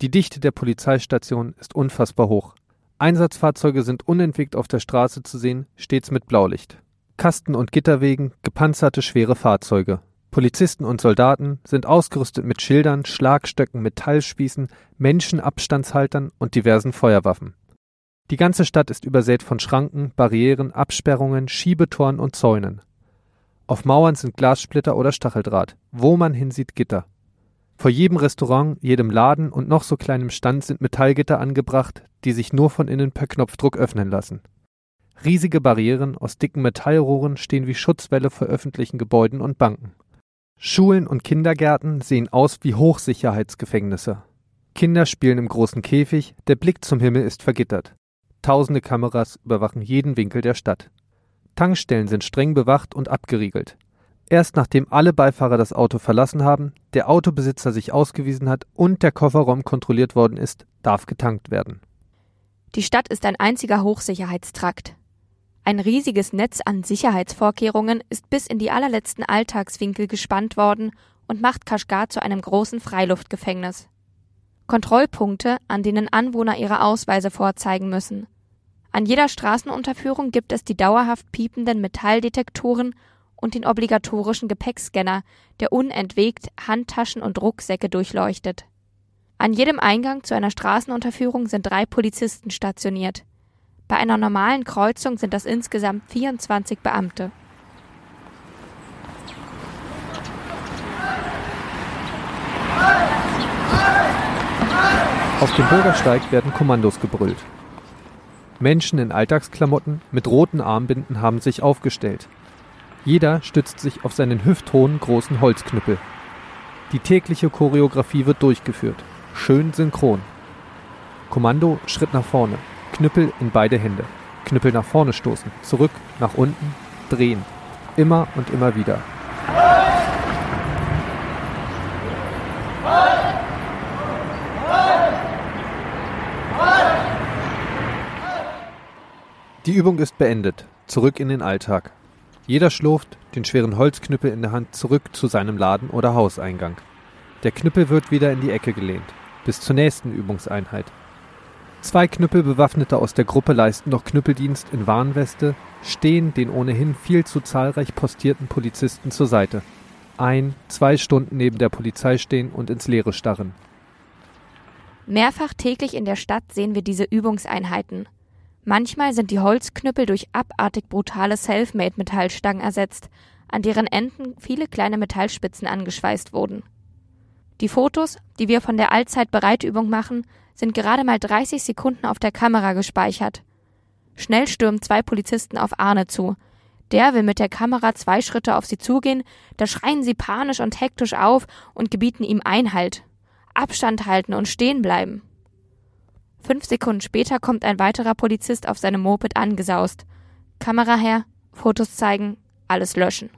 C: Die Dichte der Polizeistation ist unfassbar hoch. Einsatzfahrzeuge sind unentwegt auf der Straße zu sehen, stets mit Blaulicht. Kasten- und Gitterwegen, gepanzerte schwere Fahrzeuge. Polizisten und Soldaten sind ausgerüstet mit Schildern, Schlagstöcken, Metallspießen, Menschenabstandshaltern und diversen Feuerwaffen. Die ganze Stadt ist übersät von Schranken, Barrieren, Absperrungen, Schiebetoren und Zäunen. Auf Mauern sind Glassplitter oder Stacheldraht. Wo man hinsieht, Gitter. Vor jedem Restaurant, jedem Laden und noch so kleinem Stand sind Metallgitter angebracht, die sich nur von innen per Knopfdruck öffnen lassen. Riesige Barrieren aus dicken Metallrohren stehen wie Schutzwälle vor öffentlichen Gebäuden und Banken. Schulen und Kindergärten sehen aus wie Hochsicherheitsgefängnisse. Kinder spielen im großen Käfig, der Blick zum Himmel ist vergittert. Tausende Kameras überwachen jeden Winkel der Stadt. Tankstellen sind streng bewacht und abgeriegelt. Erst nachdem alle Beifahrer das Auto verlassen haben, der Autobesitzer sich ausgewiesen hat und der Kofferraum kontrolliert worden ist, darf getankt werden.
B: Die Stadt ist ein einziger Hochsicherheitstrakt. Ein riesiges Netz an Sicherheitsvorkehrungen ist bis in die allerletzten Alltagswinkel gespannt worden und macht Kaschgar zu einem großen Freiluftgefängnis. Kontrollpunkte, an denen Anwohner ihre Ausweise vorzeigen müssen. An jeder Straßenunterführung gibt es die dauerhaft piependen Metalldetektoren und den obligatorischen Gepäckscanner, der unentwegt Handtaschen und Rucksäcke durchleuchtet. An jedem Eingang zu einer Straßenunterführung sind drei Polizisten stationiert. Bei einer normalen Kreuzung sind das insgesamt 24 Beamte.
C: Auf dem Bürgersteig werden Kommandos gebrüllt. Menschen in Alltagsklamotten mit roten Armbinden haben sich aufgestellt. Jeder stützt sich auf seinen hüfthohen großen Holzknüppel. Die tägliche Choreografie wird durchgeführt. Schön synchron. Kommando Schritt nach vorne. Knüppel in beide Hände. Knüppel nach vorne stoßen. Zurück, nach unten, drehen. Immer und immer wieder. Die Übung ist beendet. Zurück in den Alltag. Jeder schlurft, den schweren Holzknüppel in der Hand, zurück zu seinem Laden oder Hauseingang. Der Knüppel wird wieder in die Ecke gelehnt. Bis zur nächsten Übungseinheit. Zwei Knüppelbewaffnete aus der Gruppe leisten noch Knüppeldienst in Warnweste, stehen den ohnehin viel zu zahlreich postierten Polizisten zur Seite. Ein, zwei Stunden neben der Polizei stehen und ins Leere starren.
B: Mehrfach täglich in der Stadt sehen wir diese Übungseinheiten. Manchmal sind die Holzknüppel durch abartig brutale Selfmade-Metallstangen ersetzt, an deren Enden viele kleine Metallspitzen angeschweißt wurden. Die Fotos, die wir von der Allzeitbereitübung machen, sind gerade mal 30 Sekunden auf der Kamera gespeichert. Schnell stürmen zwei Polizisten auf Arne zu. Der will mit der Kamera zwei Schritte auf sie zugehen, da schreien sie panisch und hektisch auf und gebieten ihm Einhalt. Abstand halten und stehen bleiben. Fünf Sekunden später kommt ein weiterer Polizist auf seinem Moped angesaust. Kamera her, Fotos zeigen, alles löschen.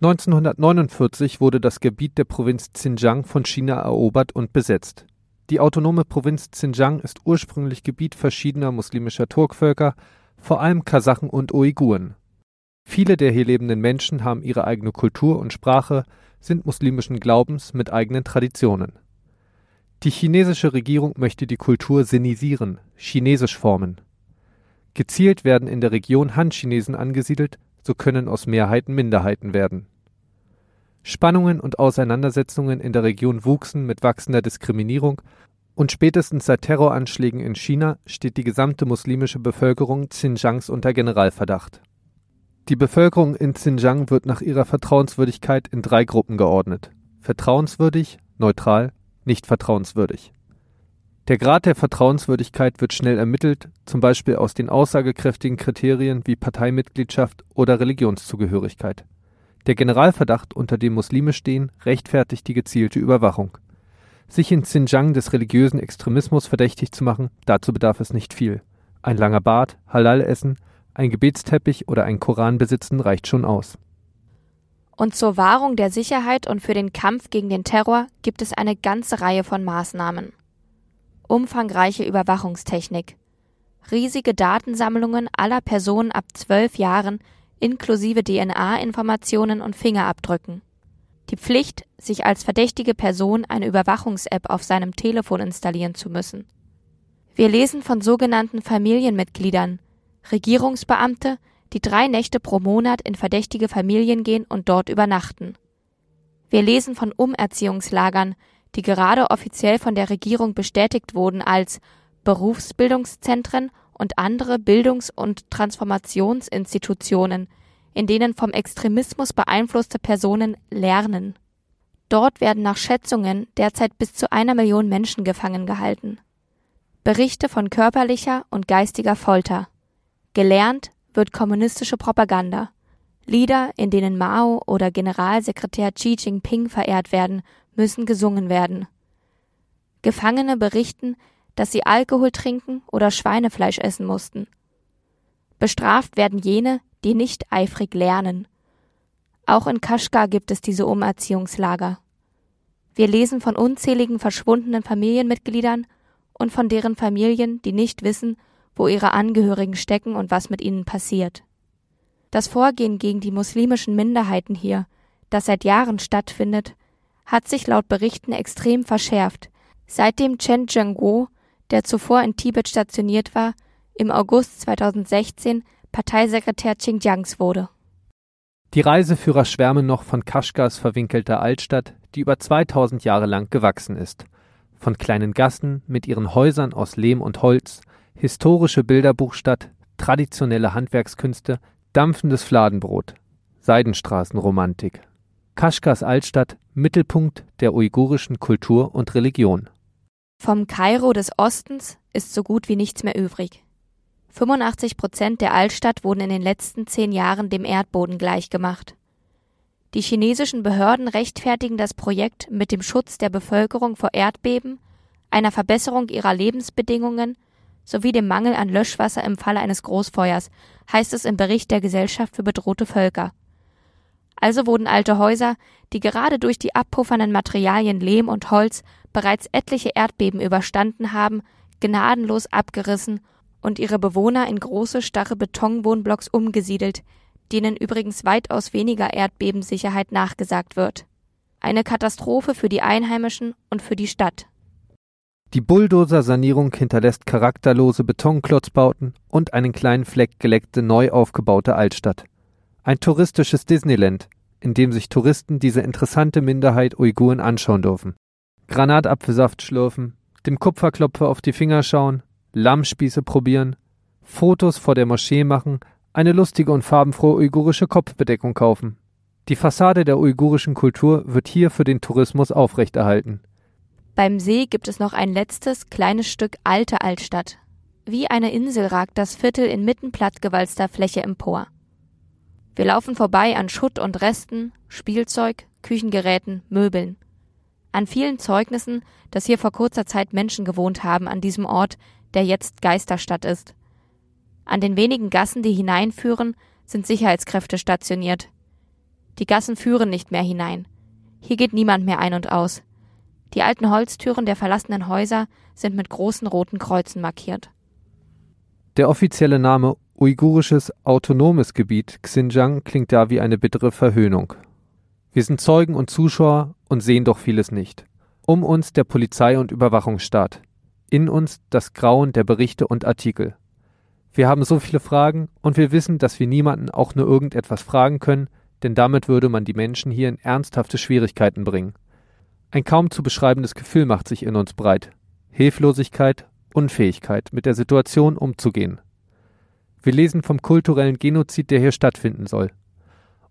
C: 1949 wurde das Gebiet der Provinz Xinjiang von China erobert und besetzt. Die autonome Provinz Xinjiang ist ursprünglich Gebiet verschiedener muslimischer Turkvölker, vor allem Kasachen und Uiguren. Viele der hier lebenden Menschen haben ihre eigene Kultur und Sprache, sind muslimischen Glaubens mit eigenen Traditionen. Die chinesische Regierung möchte die Kultur sinnisieren, chinesisch formen. Gezielt werden in der Region Han-Chinesen angesiedelt, so können aus Mehrheiten Minderheiten werden. Spannungen und Auseinandersetzungen in der Region wuchsen mit wachsender Diskriminierung und spätestens seit Terroranschlägen in China steht die gesamte muslimische Bevölkerung Xinjiangs unter Generalverdacht. Die Bevölkerung in Xinjiang wird nach ihrer Vertrauenswürdigkeit in drei Gruppen geordnet. Vertrauenswürdig, neutral nicht vertrauenswürdig. Der Grad der Vertrauenswürdigkeit wird schnell ermittelt, zum Beispiel aus den aussagekräftigen Kriterien wie Parteimitgliedschaft oder Religionszugehörigkeit. Der Generalverdacht, unter dem Muslime stehen, rechtfertigt die gezielte Überwachung. Sich in Xinjiang des religiösen Extremismus verdächtig zu machen, dazu bedarf es nicht viel. Ein langer Bart, Halal essen, ein Gebetsteppich oder ein Koran besitzen reicht schon aus.
B: Und zur Wahrung der Sicherheit und für den Kampf gegen den Terror gibt es eine ganze Reihe von Maßnahmen. Umfangreiche Überwachungstechnik, riesige Datensammlungen aller Personen ab zwölf Jahren inklusive DNA-Informationen und Fingerabdrücken. Die Pflicht, sich als verdächtige Person eine Überwachungs-App auf seinem Telefon installieren zu müssen. Wir lesen von sogenannten Familienmitgliedern, Regierungsbeamte, die drei Nächte pro Monat in verdächtige Familien gehen und dort übernachten. Wir lesen von Umerziehungslagern, die gerade offiziell von der Regierung bestätigt wurden als Berufsbildungszentren und andere Bildungs- und Transformationsinstitutionen, in denen vom Extremismus beeinflusste Personen lernen. Dort werden nach Schätzungen derzeit bis zu einer Million Menschen gefangen gehalten. Berichte von körperlicher und geistiger Folter. Gelernt wird kommunistische Propaganda. Lieder, in denen Mao oder Generalsekretär Xi Jinping verehrt werden, müssen gesungen werden. Gefangene berichten, dass sie Alkohol trinken oder Schweinefleisch essen mussten. Bestraft werden jene, die nicht eifrig lernen. Auch in Kaschgar gibt es diese Umerziehungslager. Wir lesen von unzähligen verschwundenen Familienmitgliedern und von deren Familien, die nicht wissen, wo ihre Angehörigen stecken und was mit ihnen passiert. Das Vorgehen gegen die muslimischen Minderheiten hier, das seit Jahren stattfindet, hat sich laut Berichten extrem verschärft, seitdem Chen Zhengguo, der zuvor in Tibet stationiert war, im August 2016 Parteisekretär Xinjiangs wurde.
C: Die Reiseführer schwärmen noch von Kaschgas verwinkelter Altstadt, die über 2000 Jahre lang gewachsen ist. Von kleinen Gassen mit ihren Häusern aus Lehm und Holz, historische Bilderbuchstadt, traditionelle Handwerkskünste, dampfendes Fladenbrot, Seidenstraßenromantik. Kaschgas Altstadt, Mittelpunkt der uigurischen Kultur und Religion.
B: Vom Kairo des Ostens ist so gut wie nichts mehr übrig. 85 Prozent der Altstadt wurden in den letzten zehn Jahren dem Erdboden gleichgemacht. Die chinesischen Behörden rechtfertigen das Projekt mit dem Schutz der Bevölkerung vor Erdbeben, einer Verbesserung ihrer Lebensbedingungen sowie dem Mangel an Löschwasser im Falle eines Großfeuers, heißt es im Bericht der Gesellschaft für bedrohte Völker. Also wurden alte Häuser, die gerade durch die abpuffernden Materialien Lehm und Holz bereits etliche Erdbeben überstanden haben, gnadenlos abgerissen und ihre Bewohner in große, starre Betonwohnblocks umgesiedelt, denen übrigens weitaus weniger Erdbebensicherheit nachgesagt wird. Eine Katastrophe für die Einheimischen und für die Stadt.
C: Die Bulldozer-Sanierung hinterlässt charakterlose Betonklotzbauten und einen kleinen Fleck geleckte, neu aufgebaute Altstadt. Ein touristisches Disneyland, in dem sich Touristen diese interessante Minderheit Uiguren anschauen dürfen. Granatapfelsaft schlürfen, dem Kupferklopfer auf die Finger schauen, Lammspieße probieren, Fotos vor der Moschee machen, eine lustige und farbenfrohe uigurische Kopfbedeckung kaufen. Die Fassade der uigurischen Kultur wird hier für den Tourismus aufrechterhalten.
B: Beim See gibt es noch ein letztes kleines Stück alte Altstadt. Wie eine Insel ragt das Viertel inmitten plattgewalzter Fläche empor. Wir laufen vorbei an Schutt und Resten, Spielzeug, Küchengeräten, Möbeln. An vielen Zeugnissen, dass hier vor kurzer Zeit Menschen gewohnt haben an diesem Ort, der jetzt Geisterstadt ist. An den wenigen Gassen, die hineinführen, sind Sicherheitskräfte stationiert. Die Gassen führen nicht mehr hinein. Hier geht niemand mehr ein und aus. Die alten Holztüren der verlassenen Häuser sind mit großen roten Kreuzen markiert.
C: Der offizielle Name Uigurisches Autonomes Gebiet Xinjiang klingt da wie eine bittere Verhöhnung. Wir sind Zeugen und Zuschauer und sehen doch vieles nicht. Um uns der Polizei- und Überwachungsstaat. In uns das Grauen der Berichte und Artikel. Wir haben so viele Fragen und wir wissen, dass wir niemanden auch nur irgendetwas fragen können, denn damit würde man die Menschen hier in ernsthafte Schwierigkeiten bringen. Ein kaum zu beschreibendes Gefühl macht sich in uns breit. Hilflosigkeit, Unfähigkeit, mit der Situation umzugehen. Wir lesen vom kulturellen Genozid, der hier stattfinden soll.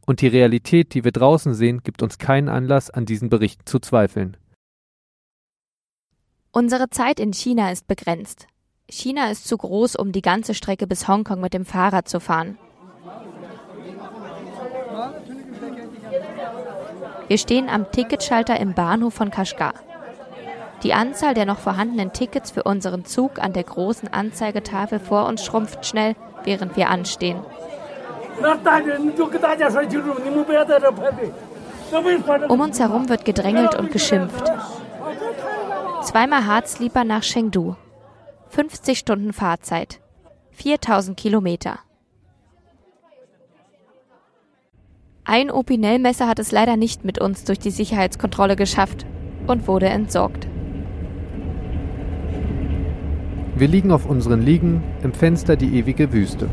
C: Und die Realität, die wir draußen sehen, gibt uns keinen Anlass, an diesen Berichten zu zweifeln.
B: Unsere Zeit in China ist begrenzt. China ist zu groß, um die ganze Strecke bis Hongkong mit dem Fahrrad zu fahren. Wir stehen am Ticketschalter im Bahnhof von Kashgar. Die Anzahl der noch vorhandenen Tickets für unseren Zug an der großen Anzeigetafel vor uns schrumpft schnell, während wir anstehen. Um uns herum wird gedrängelt und geschimpft. Zweimal Hardsleeper nach Chengdu. 50 Stunden Fahrzeit. 4000 Kilometer. Ein Opinel-Messer hat es leider nicht mit uns durch die Sicherheitskontrolle geschafft und wurde entsorgt.
C: Wir liegen auf unseren Liegen, im Fenster die ewige Wüste.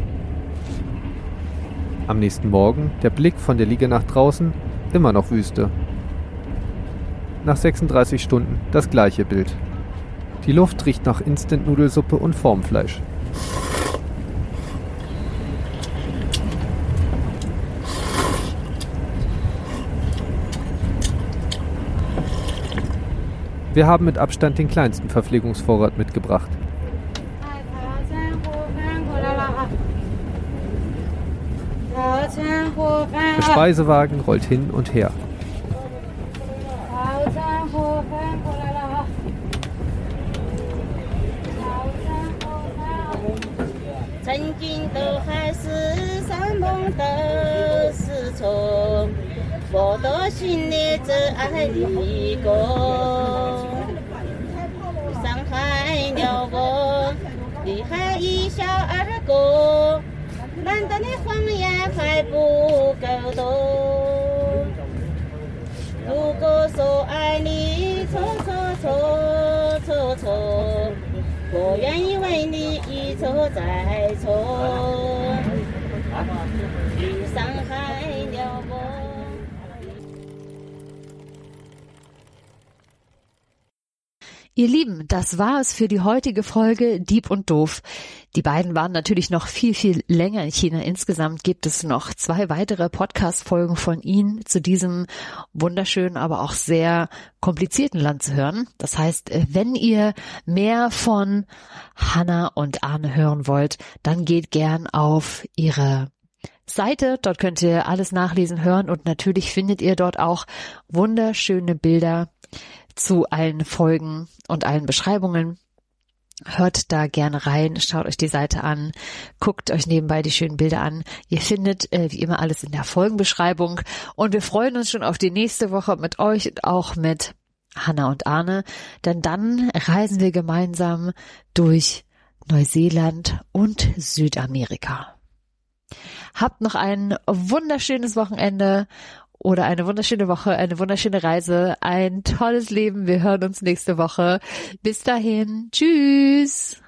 C: Am nächsten Morgen der Blick von der Liege nach draußen, immer noch Wüste. Nach 36 Stunden das gleiche Bild. Die Luft riecht nach Instant-Nudelsuppe und Formfleisch. Wir haben mit Abstand den kleinsten Verpflegungsvorrat mitgebracht. Der Speisewagen rollt hin und her.
K: 我的心里只爱你一个。伤害了我你还一笑而过。难道你谎言还不够多。如果说爱你错错错错错。我愿意为你一错再错。
A: Ihr Lieben, das war es für die heutige Folge Dieb und Doof. Die beiden waren natürlich noch viel, viel länger in China. Insgesamt gibt es noch zwei weitere Podcast-Folgen von ihnen zu diesem wunderschönen, aber auch sehr komplizierten Land zu hören. Das heißt, wenn ihr mehr von Hannah und Arne hören wollt, dann geht gern auf ihre Seite. Dort könnt ihr alles nachlesen, hören und natürlich findet ihr dort auch wunderschöne Bilder zu allen Folgen und allen Beschreibungen. Hört da gerne rein, schaut euch die Seite an, guckt euch nebenbei die schönen Bilder an. Ihr findet äh, wie immer alles in der Folgenbeschreibung und wir freuen uns schon auf die nächste Woche mit euch und auch mit Hanna und Arne, denn dann reisen wir gemeinsam durch Neuseeland und Südamerika. Habt noch ein wunderschönes Wochenende oder eine wunderschöne Woche, eine wunderschöne Reise, ein tolles Leben. Wir hören uns nächste Woche. Bis dahin. Tschüss.